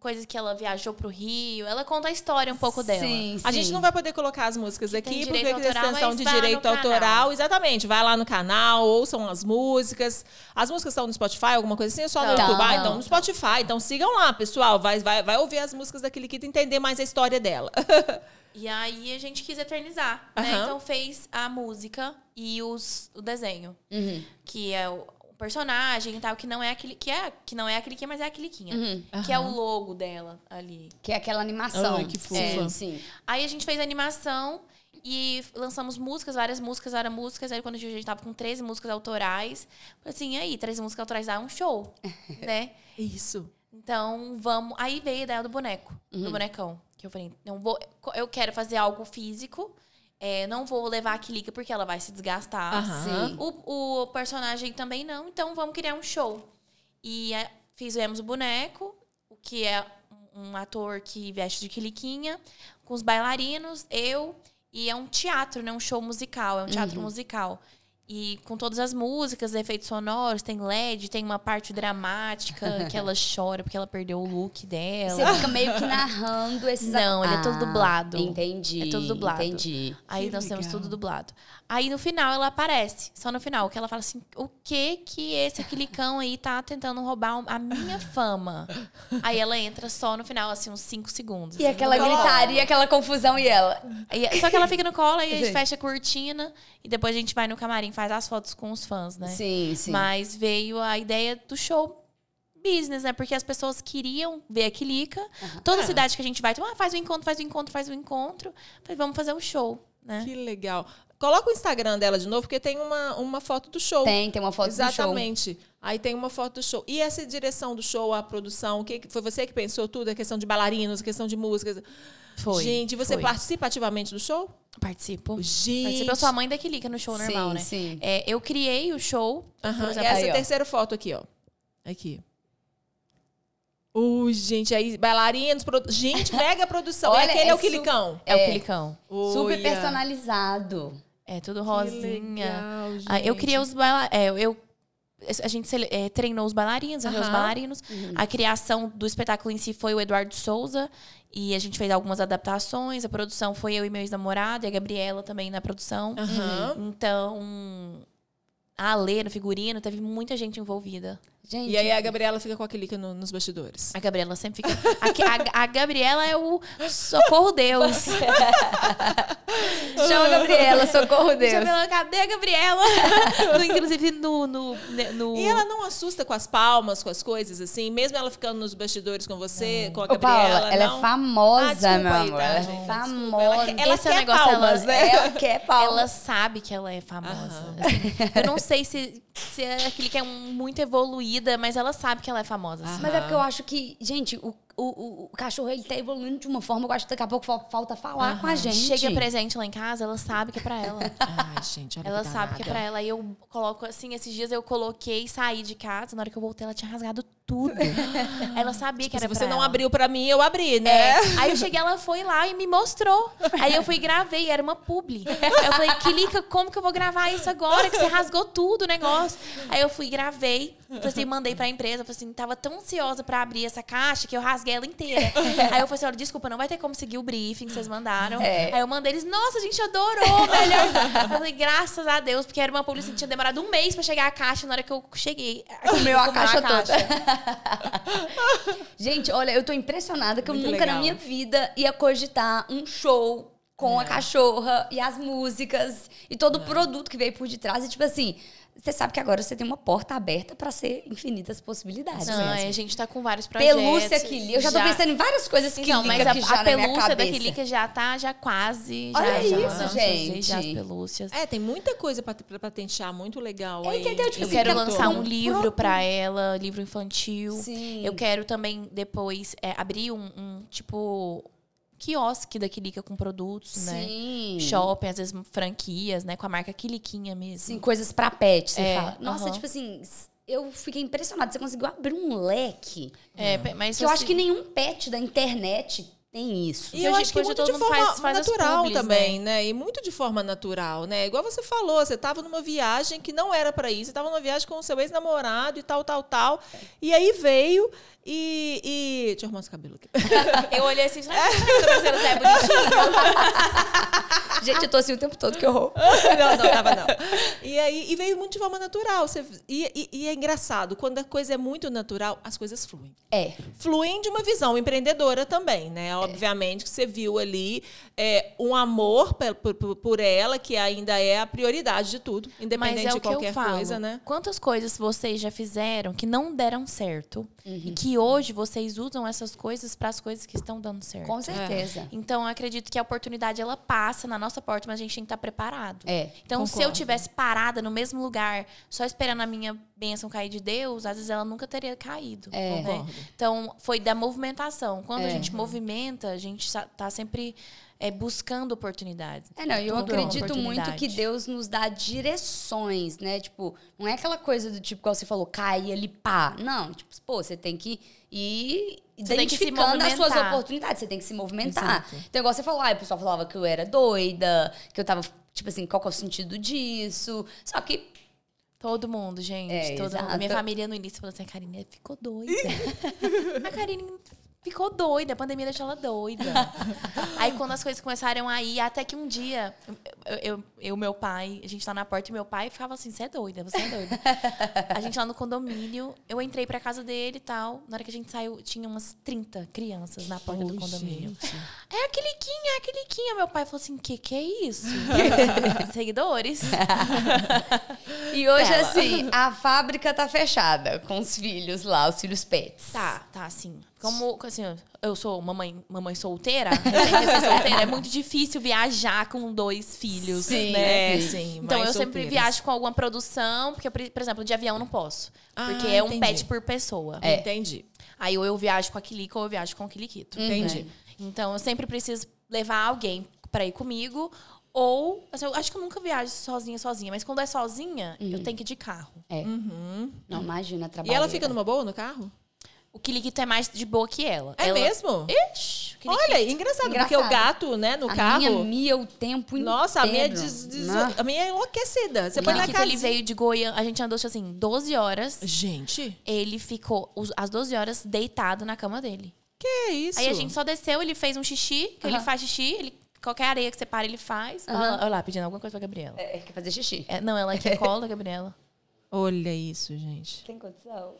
coisas que ela viajou pro Rio. Ela conta a história um pouco dela. Sim, A sim. gente não vai poder colocar as músicas aqui, porque tem extensão de direito canal. autoral. Exatamente. Vai lá no canal, ouçam as músicas. As músicas estão no Spotify, alguma coisa assim, é só no Não. YouTube. Ah, então no Spotify. Então sigam lá, pessoal. Vai, vai, vai ouvir as músicas daquele que entender mais a história dela. E aí a gente quis eternizar, né? Então fez a música e os, o desenho. Uhum. Que é o personagem e tal, que não é aquele. Que, é, que não é aquele que mas é aquele que Uhum. Que é o logo dela ali. Que é aquela animação. Ai, que fofa. É, sim. Aí a gente fez a animação e lançamos músicas, várias músicas, várias músicas. Aí quando a gente tava com 13 músicas autorais, assim, aí, 13 músicas autorais dá um show, né? Isso. Então, vamos. Aí veio a ideia do boneco, Uhum. do bonecão. Que eu falei, não vou. Eu quero fazer algo físico. É, não vou levar a Kilica porque ela vai se desgastar. Sim. O, o personagem também não, então vamos criar um show. E é, fizemos o boneco, o que é um ator que veste de Quiliquinha, com os bailarinos, eu, e é um teatro, né? Um show musical, é um teatro musical. E com todas as músicas, efeitos sonoros, tem LED, tem uma parte dramática que ela chora porque ela perdeu o look dela. Você fica meio que narrando esses... Não, ele é todo Ah, dublado. Entendi. É todo dublado. Entendi. Aí Que nós temos legal. tudo dublado. Aí no final ela aparece, só no final, que ela fala assim: o que que esse quilicão aí tá tentando roubar a minha fama? aí ela entra só no final, assim, uns 5 segundos. E assim. aquela gritaria, aquela confusão e ela... Aí- só que ela fica no colo, aí a gente fecha a cortina e depois a gente vai no camarim, faz as fotos com os fãs, né? Sim, sim. Mas veio a ideia do show business, né? Porque as pessoas queriam ver a Quilica. Toda cidade que a gente vai, então, ah, faz o encontro, faz o encontro, faz o encontro. Falei, vamos fazer um show, né? Que legal. Coloca o Instagram dela de novo, porque tem uma, uma foto do show. Tem, tem uma foto do show. Exatamente. Aí tem uma foto do show. E essa direção do show, a produção, o que foi você que pensou tudo? A questão de bailarinos, a questão de músicas. Foi. Gente, você foi. participa ativamente do show? Participo. Gente. Participo. Eu sou a mãe da no show normal, sim, né? sim. É, eu criei o show. Aham, E essa Aí, ó. terceira foto aqui, ó. Aqui. Ui, gente, aí bailarinos, produ... gente, mega produção. Olha, e aquele é, é o Quilicão. É, o É. Quilicão. Super Olha. personalizado. É tudo rosinha. legal, Ah, eu criei os bailarinos. É, eu, a gente é, treinou os bailarinos, arranjou os bailarinos. A criação do espetáculo em si foi o Eduardo Souza. E a gente fez algumas adaptações. A produção foi eu e meu ex-namorado, e a Gabriela também na produção. Então, a Alê no figurino, teve muita gente envolvida. Gente, E aí a Gabriela fica com a Quilica no- nos bastidores. A Gabriela sempre fica. A, a- a Gabriela é o socorro Deus. chama a Gabriela, socorro Deus. Gabriela, cadê a Gabriela? No- Inclusive no. no, no... E ela não assusta com as palmas, com as coisas, assim? Mesmo ela ficando nos bastidores com você, com a Ô, Gabriela, Paula, ela não? é famosa, Ah, meu aí, amor. tá, ela gente? é Desculpa. famosa. Ela quer- ela Esse é o quer palmas, palmas, né? Ela quer palmas. Ela sabe que ela é famosa. assim. Eu não sei se, se é aquele que é um- muito evoluída, mas ela sabe que ela é famosa. assim. Mas é porque eu acho que, gente, o, o, o cachorro ele tá evoluindo de uma forma, eu acho que daqui a pouco fal- falta falar com a gente. Chega presente lá em casa, ela sabe que é pra ela. Ai, gente, olha Ela que sabe que é pra ela. Aí eu coloco assim, esses dias eu coloquei, saí de casa, na hora que eu voltei, ela tinha rasgado tudo. Ela sabia que Tipo, Se era você pra não ela. abriu pra mim, eu abri, né? É. Aí eu cheguei, ela foi lá e me mostrou. Aí eu fui e gravei, era uma publi. Eu falei, Kilica, como que eu vou gravar isso agora? Que você rasgou tudo o negócio. Aí eu fui e gravei. Falei assim, mandei pra empresa. Falei assim, tava tão ansiosa pra abrir essa caixa que eu rasguei ela inteira. Aí eu falei assim, olha, desculpa, não vai ter como seguir o briefing que vocês mandaram. É. Aí eu mandei eles, nossa, a gente adorou, melhor. Eu falei, graças a Deus, porque era uma publi assim, tinha demorado um mês pra chegar a caixa. Na hora que eu cheguei, Comeu a comeu caixa toda. Gente, olha, eu tô impressionada que eu Muito nunca na legal. minha vida ia cogitar um show com a cachorra e as músicas e todo o produto que veio por detrás. E tipo assim, você sabe que agora você tem uma porta aberta pra ser infinitas possibilidades. Não, mesmo. a gente tá com vários projetos. Pelúcia Kili. Eu já tô pensando em várias coisas que Então, mas a, já a pelúcia da. Kilica já tá já quase. Olha já, já isso, vamos fazer já as gente. pelúcias. É, tem muita coisa pra, pra patentear muito legal É, aí. entendeu? Tipo Eu assim, quero que ela lançar não um livro pra ela, livro infantil. Sim. Eu quero também depois é, abrir um, um, tipo quiosque da Kilica com produtos, né? Sim. Shopping, às vezes franquias, né? Com a marca Kiliquinha mesmo. Sim, coisas pra pet, você É, fala. Nossa, aham. tipo assim, eu fiquei impressionada. Você conseguiu abrir um leque. É, mas Que eu acho que nenhum pet da internet tem isso. E eu Hoje- acho que hoje muito todo de forma faz- faz natural publis, também, né? E muito de forma natural, né? Igual você falou, você tava numa viagem que não era pra isso, você tava numa viagem com o seu ex-namorado e tal, tal, tal. E aí veio e. e... Deixa eu arrumar esse cabelo aqui. Eu olhei assim, tá parecendo Zé bonitinho? Gente, eu tô assim o tempo todo que horror. não, não, tava não. E aí e veio muito de forma natural. Você, e, e- e é engraçado, quando a coisa é muito natural, as coisas fluem. É. fluem de uma visão empreendedora também, né? Obviamente que você viu ali é, um amor por, por- por ela, que ainda é a prioridade de tudo, independente Mas é de qualquer coisa, né? Quantas coisas vocês já fizeram que não deram certo Uhum. e que hoje vocês usam essas coisas para as coisas que estão dando certo? Com certeza. Então, eu acredito que a oportunidade ela passa na nossa porta, mas a gente tem que estar preparado. É. Então, se eu concordo. tivesse parada no mesmo lugar, só esperando a minha bênção cair de Deus, às vezes ela nunca teria caído. É. né? Concordo. Então, foi da movimentação. Quando a É. gente movimenta, a gente sa- tá sempre é, buscando oportunidades. É, não, eu Tudo acredito muito que Deus nos dá direções, né? Tipo, não é aquela coisa do tipo, igual você falou, cair ali, pá. Não, tipo, pô, você tem que ir Você identificando as suas oportunidades, você tem que se movimentar. Exato. Então, igual você falou, ah, o pessoal falava que eu era doida, que eu tava, tipo assim, qual que é o sentido disso? Só que Todo mundo, gente. É, todo mundo. Minha família no início falou assim: a Karine ficou doida. a Karine ficou doida, a pandemia deixou ela doida. aí quando as coisas começaram a ir, até que um dia, eu, eu, eu, meu pai, a gente tá na porta e meu pai ficava assim: você é doida, você é doida. a gente lá no condomínio, eu entrei pra casa dele e tal. Na hora que a gente saiu, tinha umas 30 crianças na porta do condomínio. gente. É aquele Quinha, é aquele Quinha. Meu pai falou assim: que que é isso? Seguidores. E hoje, Dela. assim, a fábrica tá fechada com os filhos lá, os filhos pets. Tá, tá, assim. Como, assim, eu sou mamãe, mamãe solteira, recém-solteira, é muito difícil viajar com dois filhos, Sim, né? é, sim. Então, eu sempre solteiras. viajo com alguma produção, porque, por exemplo, de avião eu não posso. Ah, porque é um entendi. pet por pessoa. É. Entendi. Aí ou eu viajo com a Kilico ou eu viajo com o Kiliquito. Entendi. né? Então, eu sempre preciso levar alguém pra ir comigo. Ou, assim, eu acho que eu nunca viajo sozinha, sozinha. Mas quando é sozinha, eu tenho que ir de carro. É. Uhum. Não, imagina, E trabalhar. ela fica numa boa no carro? O Kiliquito é mais de boa que ela. É ela... mesmo? Ixi, Olha, engraçado, porque Engraçado. o gato, né, no a carro. minha mia o tempo inteiro. Nossa, a minha, é des- des- Né? a minha é enlouquecida. Você O põe na casa. ele veio de Goiânia. A gente andou, assim, 12 horas. Gente, Ele ficou as 12 horas deitado na cama dele. que é isso? Aí a gente só desceu, ele fez um xixi, que ele faz xixi, ele, qualquer areia que você para, ele faz. Olha lá, olha lá, pedindo alguma coisa pra Gabriela. É, quer fazer xixi. É, não, ela aqui cola, Gabriela. Olha isso, gente. Tem condição?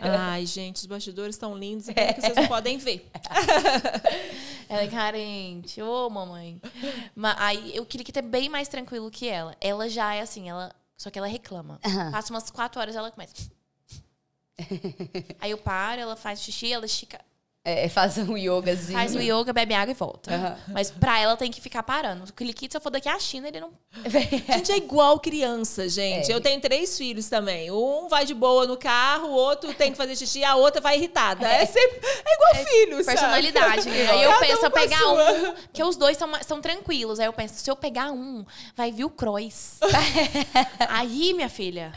Ai, gente, os bastidores estão lindos e pena que vocês não podem ver. Ela é carente, ô mamãe. Mas aí eu queria que ter bem mais tranquilo que ela. Ela já é assim, ela. Só que ela reclama. Aham. Passa umas quatro horas ela começa. aí eu paro, ela faz xixi, ela estica. É, faz um yogazinho. Faz o yoga, bebe água e volta. Aham. Mas pra ela tem que ficar parando. O Cliquito, se eu for daqui à China, ele não. Gente, é igual criança, gente. É. Eu tenho três filhos também. Um vai de boa no carro, o outro tem que fazer xixi, a outra vai irritada. É, sempre. É igual filho, sabe? Personalidade, né? Aí eu Cada penso, um se eu pegar sua. um, que os dois são, são tranquilos. Aí eu penso, se eu pegar um, vai vir o Croix. Aí, minha filha.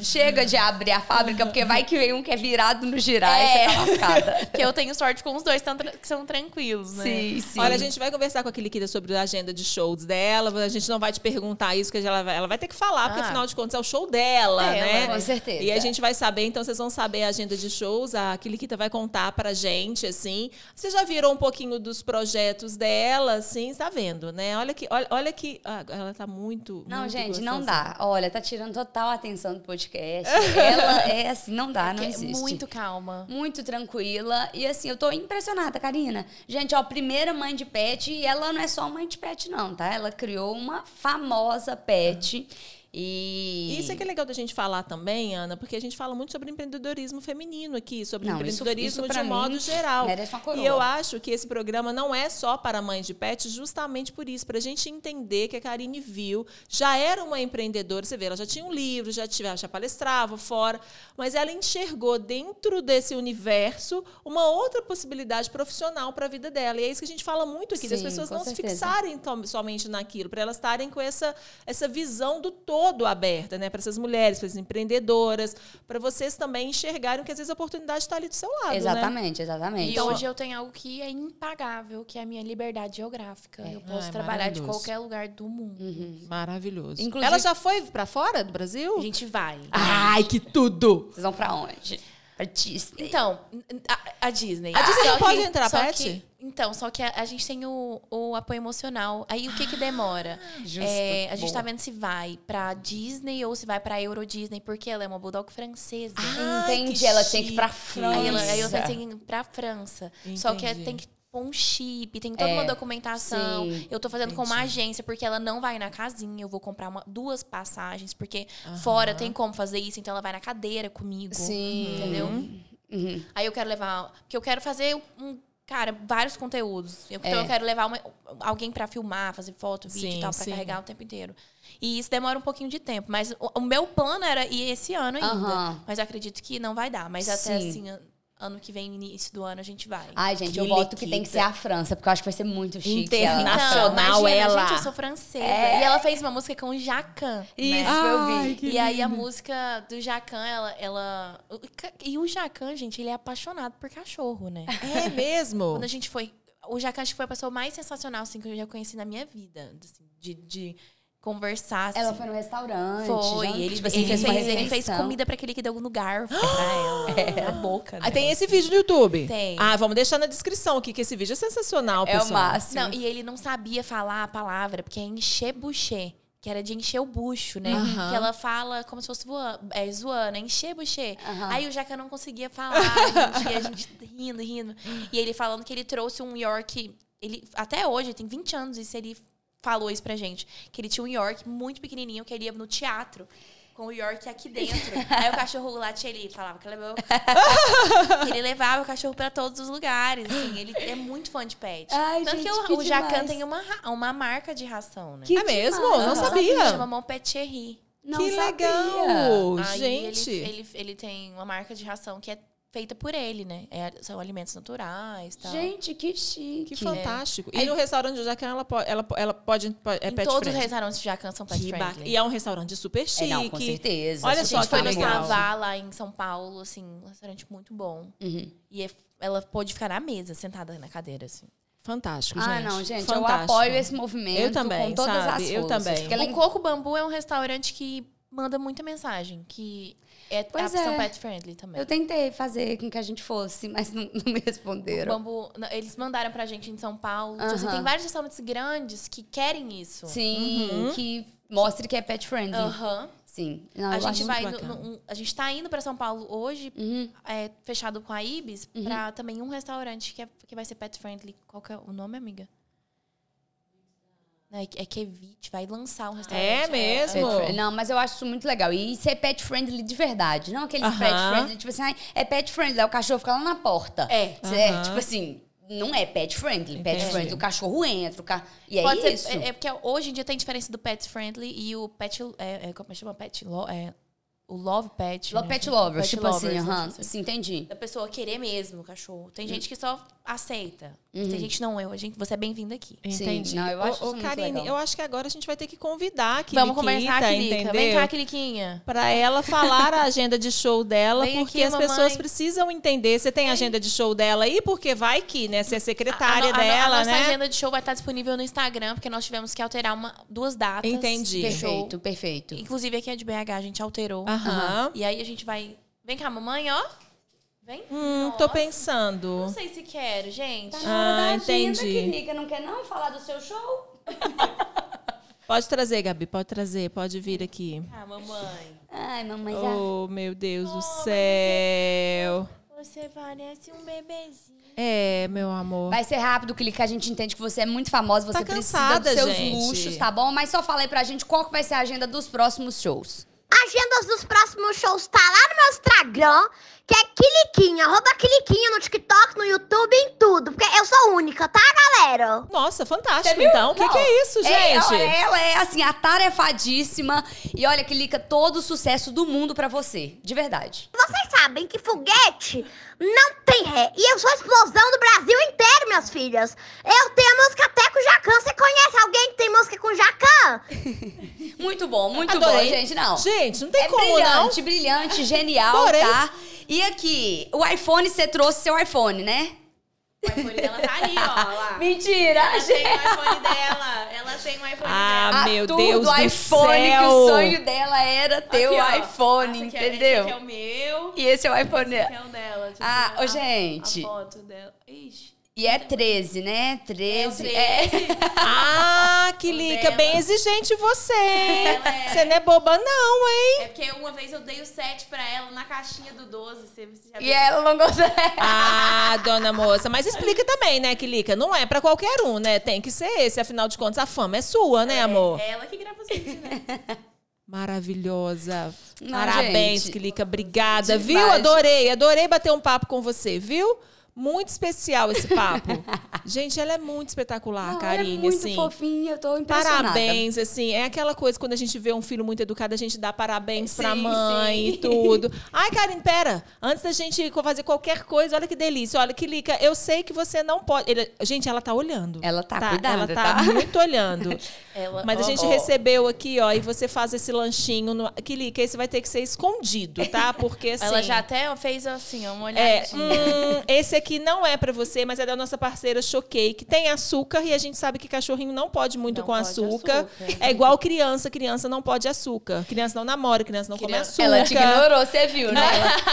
Chega de abrir a fábrica, porque vai que vem um que é virado no girar e você tá lascada. Que eu tenho sorte com os dois tão tra- que são tranquilos, né? Sim, sim. Olha, a gente vai conversar com a Kiliquita sobre a agenda de shows dela. A gente não vai te perguntar isso, porque ela vai, ela vai ter que falar, porque Ah. afinal de contas é o show dela, É, né? com certeza. E a gente vai saber, então vocês vão saber a agenda de shows. A Kiliquita vai contar pra gente, assim. Vocês já viram um pouquinho dos projetos dela, assim, tá vendo, né? Olha que, olha, olha que. ah, ela tá muito. Não, muito gente, não gostosa. dá. Olha, tá tirando total atenção do podcast. Ela é assim, não dá, não Que é existe. muito calma. Muito tranquila. E assim, eu tô impressionada, Karina. Gente, ó, primeira mãe de pet, e ela não é só mãe de pet, não, tá? Ela criou uma famosa pet. E Isso é que é legal da gente falar também, Ana, porque a gente fala muito sobre empreendedorismo feminino aqui, sobre Não, isso- empreendedorismo isso pra de modo geral. E eu acho que esse programa não é só para mães de pet, justamente por isso, para a gente entender que a Karine viu, já era uma empreendedora, você vê, ela já tinha um livro, já, tinha, já palestrava fora, mas ela enxergou dentro desse universo uma outra possibilidade profissional para a vida dela. E é isso que a gente fala muito aqui, das Sim, pessoas com não se certeza. fixarem tom- somente naquilo, para elas estarem com essa, essa visão do todo aberta, né? Para essas mulheres, para essas empreendedoras, para vocês também enxergarem que às vezes a oportunidade está ali do seu lado. Né? Exatamente, exatamente. E Então, hoje eu tenho algo que é impagável, que é a minha liberdade geográfica. Eu posso Ai, trabalhar de qualquer lugar do mundo. Maravilhoso. Inclusive- Ela já foi para fora do Brasil? A gente vai. Ai, que tudo! Vocês vão pra onde? Pra Disney. Então, a, a Disney. A Disney Só não pode entrar, Pet? Então, só que a, a gente tem o, o apoio emocional. Aí o que que demora? Justo. É, a gente Boa. tá vendo se vai pra Disney ou se vai pra Euro Disney, porque ela é uma bulldog francesa. Ai, Entendi, ela tinha que ir pra. França. Aí, ela, aí eu pensei em ir pra França. Só que é- Entendi. tem que um chip, tem toda É, uma documentação. sim. Eu tô fazendo com uma agência, porque ela não vai na casinha. Eu vou comprar uma- duas passagens, porque fora tem como fazer isso, então ela vai na cadeira comigo. Sim. Entendeu? Uhum. Aí eu quero levar. Porque eu quero fazer um. Cara, vários conteúdos. Eu- Então É. eu quero levar uma- alguém pra filmar, fazer foto, vídeo Sim, e tal, pra sim. carregar o tempo inteiro. E isso demora um pouquinho de tempo. Mas o, o meu plano era ir esse ano ainda. Aham. Mas acredito que não vai dar. Mas até Sim. assim, ano que vem, início do ano, a gente vai. Ai, gente, eu Que voto que tem que ser a França, porque eu acho que vai ser muito chique. Interna- ela. nacional, imagina, ela. Gente, eu sou francesa. É. E ela fez uma música com o Jacan. Isso, né? eu vi. que E aí a música do Jacan, ela, ela. E o Jacan, gente, ele é apaixonado por cachorro, né? É mesmo? Quando a gente foi. O Jacan acho que foi a pessoa mais sensacional assim, que eu já conheci na minha vida. assim, de, de conversar. Assim. Ela foi no restaurante. Foi, ele, tipo assim, ele fez, fez, ele fez comida pra aquele que deu no garfo pra ela. Na boca. Ah, né? tem esse vídeo no YouTube? Tem. Ah, vamos deixar na descrição aqui, que esse vídeo é sensacional, É o pessoal. máximo. Não, e ele não sabia falar a palavra, porque é encher buchê. Que era de encher o bucho, né? Aham. Que ela fala como se fosse voando, é, zoando, é encher buchê. Aham. Aí o Jaca não conseguia falar, gente, e a gente rindo, rindo. E ele falando que ele trouxe um York. Ele, até hoje, tem 20 anos, isso ele falou isso pra gente. Que ele tinha um York muito pequenininho, que ele ia no teatro. Com o York aqui dentro. Aí o cachorro latia, ele falava que levou. ele levava o cachorro pra todos os lugares. Assim, ele é muito fã de pet. Ai, Tanto gente, que o, que o Jacan tem uma, uma marca de ração, né? Que É mesmo? demais. Não sabia. Chama Mon Petcherie. Não que sabia. legal! Aí gente. Ele, ele, ele tem uma marca de ração que é feita por ele, né? É- são alimentos naturais e tal. Gente, que chique. Que fantástico. E no restaurante do Jacan, ela pode, ela, ela pode é em pet todos friendly. os restaurantes de Jacan são pet Que friendly. E é um restaurante super chique. É, não, com certeza. Olha a só gente foi no. Savá, lá em São Paulo, assim, um restaurante muito bom. Uhum. E é- ela pôde ficar na mesa, sentada na cadeira, assim. Fantástico, Ah, gente. não, gente, Fantástico. eu apoio esse movimento Eu também, com todas sabe? as Eu forças. também. Porque ela O Coco Bambu é um restaurante que manda muita mensagem, que é Pois a opção é. pet friendly também. Eu tentei fazer com que a gente fosse, mas não, não me O responderam. Bambu, não, eles mandaram pra gente em São Paulo. Tipo assim, Aham. tem vários restaurantes grandes que querem isso. Sim, Uhum. que mostre que é pet friendly. Aham. Sim. Não, A gente vai. no- no- a gente tá indo pra São Paulo hoje, Uhum. é, fechado com a Ibis, pra também um restaurante que, é- que vai ser pet friendly. Qual que é o nome, amiga? É, é que Evite vai lançar um restaurante. É mesmo? Pet friendly. Não, mas eu acho isso muito legal. E ser pet friendly de verdade. Não aqueles Aham. pet friendly, tipo assim, é pet friendly, aí o cachorro fica lá na porta. É. Cê é, Aham. tipo assim, não é pet friendly. Pet Entendi. friendly, o cachorro entra, o ca... e é Pode ser- isso. é, é porque hoje em dia tem diferença do pet friendly e o pet. É, é, como é que chama? Pet. Lo, é, o love pet. Lo- né? Pet lovers, Pet tipo assim, lovers, aham. né? Tipo assim. Sim, entendi. Da pessoa querer mesmo o cachorro. Tem gente que só aceita. Uhum. Tem gente não, eu, a gente, você é bem-vindo aqui. Entendi. não, eu acho muito Karine, legal. eu acho que agora a gente vai ter que convidar a Vamos Kiliquita, conversar, Kilica. entendeu? Vem cá, Kiliquinha. Pra ela falar a agenda de show dela, Vem porque aqui, as mamãe. pessoas precisam entender. Você tem a agenda de show dela aí? Porque vai que, né? Você é secretária a, a no- dela, a nossa né? agenda de show vai estar disponível no Instagram, porque nós tivemos que alterar uma, duas datas. Entendi. show. Perfeito, perfeito. Inclusive aqui é de BH, a gente alterou. Aham. E aí a gente vai. Vem cá, mamãe, ó. Vem. Hum, tô Nossa. pensando. Não sei se quero, gente. Tá na Ah, da entendi. Kilica. Não quer não falar do seu show? Pode trazer, Gabi, pode trazer, pode vir aqui. Ah, mamãe. Ai, mamãe, já... Oh, meu Deus do Oh, céu. Você parece um bebezinho. É, meu amor. Vai ser rápido, Kilica. A gente entende que você é muito famosa, você Tá precisa cansada, dos seus gente. luxos, tá bom? Mas só fala aí pra gente qual que vai ser a agenda dos próximos shows. Agendas dos próximos shows tá lá no meu Instagram, que é Quiliquinha, arroba Quiliquinha no TikTok, no YouTube, em tudo. Porque eu sou única, tá, galera? Nossa, fantástico, então. O que, Não, que é isso, é, gente? ela, ela é, assim, atarefadíssima. E olha, Kilica, todo o sucesso do mundo pra você. De verdade. Vocês sabem que foguete não tem ré. E eu sou a explosão do Brasil inteiro, minhas filhas. Eu tenho a música até com Jacan. Você conhece alguém que tem música com Jacan? Muito bom, muito Adorei. bom, gente. Não. Gente, não tem é como, brilhante, brilhante, genial, Adorei. tá? E aqui, o iPhone, você trouxe seu iPhone, né? O iPhone dela tá ali, ó. Lá. Mentira! Ela tem o iPhone dela. Ela tem o iPhone Ah, dela. A meu Deus do do iPhone, que céu. o sonho dela era ter Aqui, o iPhone, Esse é- entendeu? Esse aqui é o meu. E esse é o iPhone Esse dela. aqui é o dela. Eu Ah, a- gente. A foto dela. Ixi. E é 13, né? 13. É o 13. Ah, que lica, bem exigente você, é- Você não é boba, não, hein? É porque uma vez eu dei o 7 pra ela na caixinha do 12. Você, já E viu? ela não consegue. Ah, dona moça, mas explica também, né, Kilica? Não é pra qualquer um, né? Tem que ser esse, afinal de contas, a fama é sua, né, amor? É ela que grava os vídeos, né? Maravilhosa. Não, Parabéns, gente. Kilica. Obrigada, Demais. viu? Adorei, adorei bater um papo com você, viu? Muito especial esse papo. Gente, ela é muito espetacular, Não, Karine, ela é muito assim. fofinha, eu tô impressionada. Parabéns, assim, é aquela coisa quando a gente vê um filho muito educado, a gente dá parabéns pra Sim, mãe sim. e tudo. Ai, Karine, pera, antes da gente fazer qualquer coisa, olha que delícia, olha que lica, eu sei que você não pode. Ele- gente, ela tá olhando. Ela tá cuidando, Ela tá, tá? muito olhando. Ela, Mas a gente ó, recebeu aqui, ó, e você faz esse lanchinho. No... Que lica, esse vai ter que ser escondido, tá? Porque assim. Ela já até fez assim, ó, uma É, olhadinha. hum, esse aqui não é pra você, mas é da nossa parceira Showcake. Tem açúcar e a gente sabe que cachorrinho não pode muito Não com pode açúcar. açúcar. É igual criança, criança não pode açúcar. Criança não namora, criança não Criança- come açúcar. Ela te ignorou, você viu, né?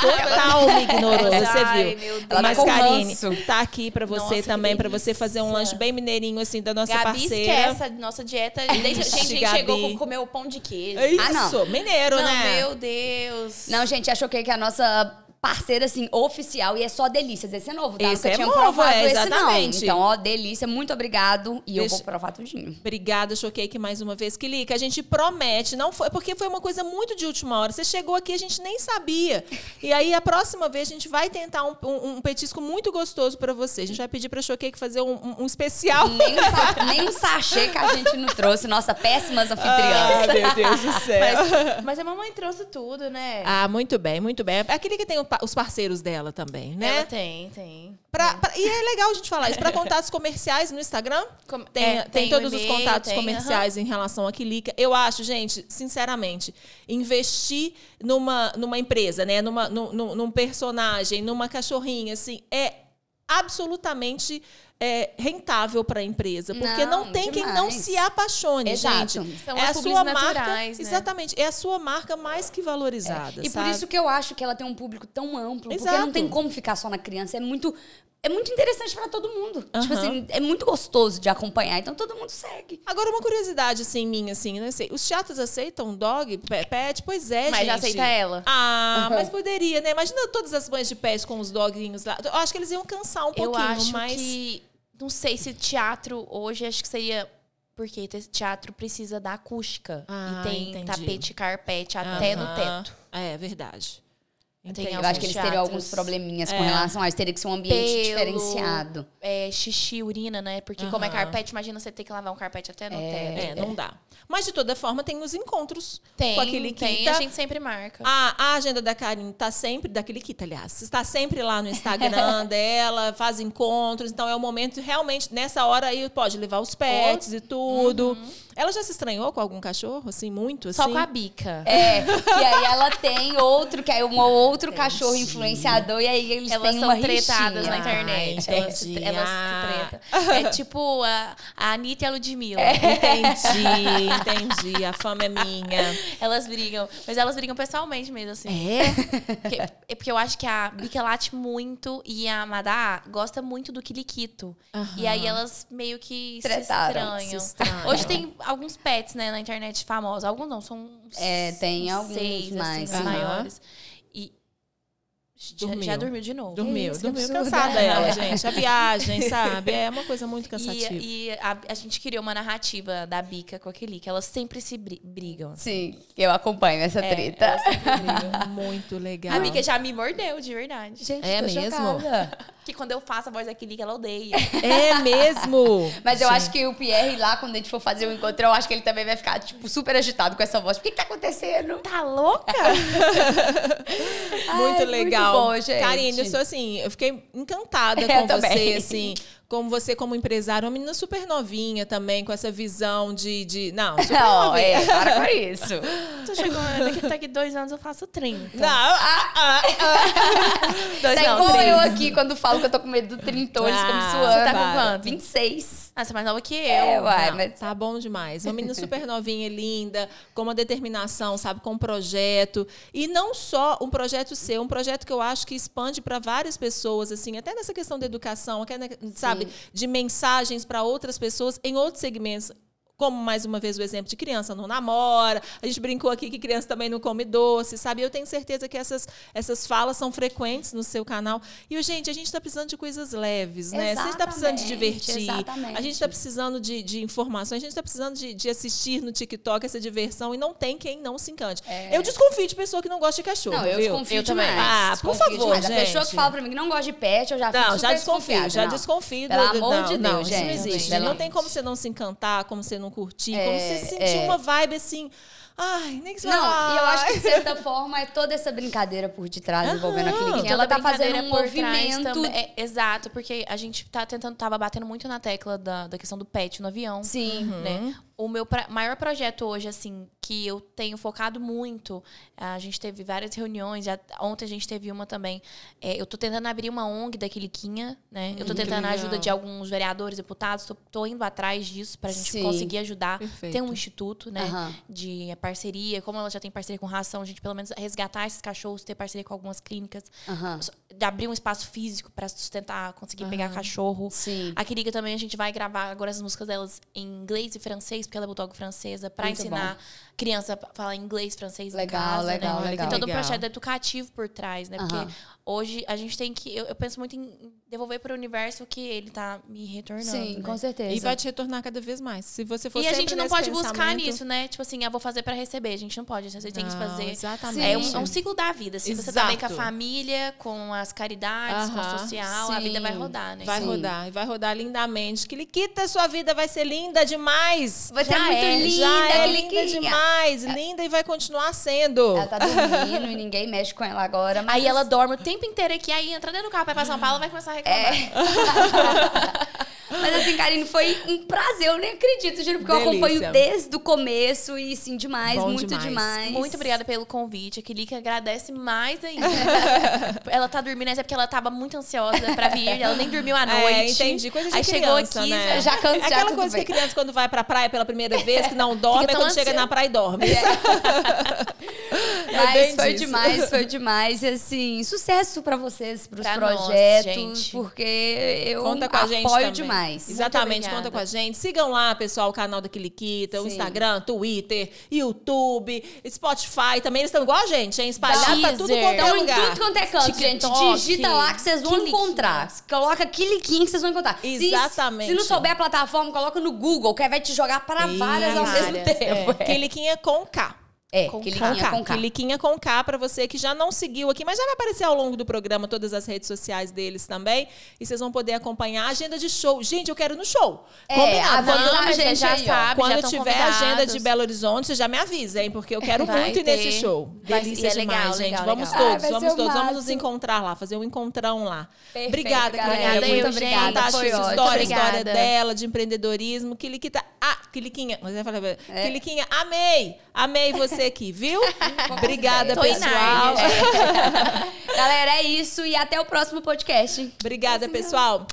Total me ignorou, você Ai, viu? meu Deus. Ela Mas, tá Karine, tá aqui pra você Nossa, que também, pra você fazer um lanche bem mineirinho, assim, da nossa Gabi parceira. esquece a nossa dieta. Desde, gente, a gente Gabi. chegou com comer o pão de queijo. É Isso, Ah, não. mineiro, Não, né? meu Deus. Não, gente, achou que é a nossa parceira, assim, oficial. E é só delícias. Esse é novo, tá? Esse Nunca é tinha novo, provado é, esse, não. exatamente. Então, ó, delícia. Muito obrigado. E eu Deixa- vou provar tudinho. Obrigada, Showcake, mais uma vez. Kilica, a gente promete, não foi, porque foi uma coisa muito de última hora. Você chegou aqui, a gente nem sabia. E aí, a próxima vez, a gente vai tentar um, um- um petisco muito gostoso pra você. A gente vai pedir pra Showcake fazer um, um- um especial. Nem um, sa- nem um sachê que a gente não trouxe. Nossa, péssimas Ah, anfitriãs. meu Deus do céu. Mas, mas a mamãe trouxe tudo, né? Ah, muito bem, muito bem. Aquele que tem o os parceiros dela também, né? Ela tem, tem. Pra- pra- e é legal a gente falar isso. Para contatos comerciais no Instagram, Com- tem, é, tem, tem todos os contatos tem, comerciais em relação a Quilica. Eu acho, gente, sinceramente, investir numa, numa empresa, né? Numa, num, num- num personagem, numa cachorrinha, assim, é absolutamente é, rentável para a empresa. Porque não, Não, tem quem não demais. se apaixone, Exato. gente. São é as a sua marca, naturais, né? exatamente, é a sua marca mais que valorizada, E por sabe? isso que eu acho que ela tem um público tão amplo. Porque Exato. não tem como ficar só na criança. É muito, é muito interessante pra todo mundo. Tipo Aham. assim, é muito gostoso de acompanhar. Então todo mundo segue. Agora, uma curiosidade, assim, minha, assim, né? sei, Os chatos aceitam dog, pe- pet? Pois é, Mas gente. já aceita ela. Ah, mas poderia, né? Imagina todas as mães de pets com os doguinhos lá. Eu acho que eles iam cansar um Eu pouquinho, acho mas... que. Não sei se teatro hoje acho que seria. porque te- teatro precisa da acústica. Ah, e tem entendi. tapete, carpete até no teto. É verdade. Tem Entendi. Eu acho que eles teriam teatros. alguns probleminhas com É. relação a isso. Teria que ser um ambiente Pelo, diferenciado. É, xixi, urina, né? Porque como é carpete, imagina você ter que lavar um carpete até no É, teto. não dá. Mas, de toda forma, tem os encontros Tem, com aquele tem, Kita. a gente sempre marca. A, a agenda da Karine tá sempre, daquele Kita, aliás, está sempre lá no Instagram dela, faz encontros. Então, é o momento, realmente, nessa hora aí, pode levar os pets e tudo. Ela já se estranhou com algum cachorro, assim, muito? Assim? Só com a bica. É, e aí ela tem outro, que é um outro cachorro influenciador, e aí eles Elas têm são uma tretadas na internet. Ah, elas entendi. elas Ah. se tretam. É tipo a, a Anitta e a Ludmilla. Entendi, entendi. A fama é minha. Elas brigam. Mas elas brigam pessoalmente mesmo, assim. É? Porque, é porque eu acho que a Bica late muito e a Madá gosta muito do Kiliquito. E aí elas meio que Tretaram, se se estranham. estranham. Hoje tem alguns pets, né, na internet famosos. Alguns não, são uns, É, tem uns alguns seis, mais. assim, Aham. maiores. E já, Dormiu. já dormiu de novo. Dormiu, isso, dormiu cansada ela, gente. A viagem, sabe? É uma coisa muito E, cansativa. e a, a gente criou uma narrativa da Bica com aquele que elas sempre se bri- brigam. Sim, eu acompanho essa É, treta. Muito legal. A Bica já me mordeu, de verdade. Gente, É tô mesmo? chocada. Que quando eu faço a voz daquele que ela odeia. É mesmo? Mas eu acho que o Pierre lá, quando a gente for fazer o encontro, eu acho que ele também vai ficar, tipo, super agitado com essa voz. O que, que tá acontecendo? Tá louca? Muito Ai, legal. Muito bom, gente. Karine, eu sou assim, eu fiquei encantada Eu com também. você, assim. Como você, como empresária, uma menina super novinha também, com essa visão de. de não, super Não, novinha. é, para com isso. Tô chegando, daqui, daqui dois anos eu faço 30. Não, ah, ah, Dois, Tá não, igual 30. eu aqui, quando falo que eu tô com medo do trintão, eles ficam me Ah, suando. você tá com quanto? 26. Ah, você é mais nova que eu. É, uai, mas... Tá bom demais. Uma menina super novinha, linda, com uma determinação, sabe, com um projeto. E não só um projeto seu, um projeto que eu acho que expande para várias pessoas, assim, até nessa questão da educação, até, né, sabe, de mensagens para outras pessoas em outros segmentos. Como, mais uma vez, o exemplo de criança não namora. A gente brincou aqui que criança também não come doce, sabe? Eu tenho certeza que essas, essas falas são frequentes no seu canal. E, gente, a gente está precisando de coisas leves, né? A gente está precisando de Exatamente, divertir. exatamente. A gente está precisando de, de informações, a gente está precisando de, de assistir no TikTok essa diversão e não tem quem não se encante. Eu desconfio de pessoa que não gosta de cachorro. É. Não, eu viu? desconfio Eu também. demais. Ah, por favor, demais. A pessoa que gente. fala pra mim que não gosta de pet, eu já fico Não, já desconfio, já não. desconfio. Pelo do- amor não, de não, Deus, isso não gente, existe. Não tem como você não se encantar, como você não curtir, É, como você sentir é. uma vibe assim. Ai, nem que você Não, fala, e eu acho que, de certa forma, é toda essa brincadeira por detrás envolvendo a Aham. cliniquinha. Toda Ela tá fazendo um por trás movimento. também. É, exato, porque a gente tá tentando, tava batendo muito na tecla da, da questão do pet no avião. Sim. Né? O meu maior projeto hoje, assim, que eu tenho focado muito, a gente teve várias reuniões, já, ontem a gente teve uma também. é, eu tô tentando abrir uma ONG da Quiliquinha, né? eu tô que tentando a ajuda de alguns vereadores, deputados, tô, tô indo atrás disso pra gente Sim. conseguir ajudar. Perfeito. Tem um instituto, né? Aham. De parceria, como ela já tem parceria com ração, a gente pelo menos resgatar esses cachorros, ter parceria com algumas clínicas, Aham. De abrir um espaço físico pra sustentar, conseguir pegar cachorro. Sim. A Queriga também a gente vai gravar agora as músicas delas em inglês e francês, porque ela é bulldog francesa, Muito ensinar criança a falar inglês, francês Legal, em casa, legal, né? legal. Tem todo um Legal. projeto educativo por trás, né? Porque hoje a gente tem que eu, eu penso muito em devolver para o universo o que ele tá me retornando, Sim, né? com certeza. E vai te retornar cada vez mais. Se você for E a gente não pode buscar nisso, né? Tipo assim, ah, vou fazer pra receber. A gente não pode. Você tem que fazer. exatamente. É um, é um ciclo da vida. Se você tá bem com a família, com as caridades, com Aham, o social, a sim. vida vai rodar, né? Vai Sim. rodar, e vai rodar lindamente. Que Liquita, sua vida vai ser linda demais. Vai ser Já muito é, linda, Já é linda demais, linda e vai continuar sendo. Ela tá dormindo e ninguém mexe com ela agora. Mas Aí ela dorme o tempo inteiro aqui, aí entra dentro do carro ir pra São Paulo, vai começar a reclamar. Mas assim, Karine, foi um prazer. Eu nem acredito, juro, porque eu Delícia. acompanho desde o começo e sim, demais, Bom muito demais. demais. Muito obrigada pelo convite. A Kilica agradece mais ainda. ela tá dormindo, mas é porque ela tava muito ansiosa pra vir. Ela nem dormiu à noite. É, entendi. Coisa de Aí chegou criança, aqui, né? já cansa, já Aquela tudo coisa bem. que criança quando vai pra praia pela primeira vez, que não dorme, é quando chega na praia e dorme. Mas bem foi disso. demais, foi demais. E assim, sucesso pra vocês, pros Pra nós, projetos, gente. porque eu Conta com a gente apoio também. demais. Exatamente, obrigada. conta com a gente. Sigam lá, pessoal, o canal da Quiliquita, o. Instagram, Twitter, YouTube, Spotify. Também eles estão igual a gente, hein? Espalhado pra tudo quanto é Então, em lugar. tudo quanto é canto, gente. Digita lá que vocês vão encontrar. Coloca Quiliquinha que vocês vão encontrar. Se- Exatamente. Se, não souber a plataforma, coloca no Google, que aí vai te jogar para várias ao mesmo tempo. É. Quiliquinha com K. É, Com Quiliquinha K. com K. Quiliquinha com K pra você que já não seguiu aqui, mas já vai aparecer ao longo do programa todas as redes sociais deles também. E vocês vão poder acompanhar a agenda de show. Gente, eu quero ir no show. É, Combinado. Quando, a gente já aí, sabe, quando já tiver a agenda de convidados. Belo Horizonte, você já me avisa, hein? Porque eu quero Vai muito ir nesse ter. show. Vai Delícia ser legal, demais, gente. legal, vamos legal. Todos, vai vamos todos. Vamos nos encontrar lá, fazer um encontrão lá. Perfeito, obrigada. Quiliquinha. Obrigada, Muito fantástica Foi história, a história Obrigada. dela de empreendedorismo. Quiliquita. Ah, Quiliquinha. Falei, É. Quiliquinha, amei. Amei você aqui, viu? Obrigada, pessoal. Galera, é isso e até o próximo podcast. Obrigada, pessoal.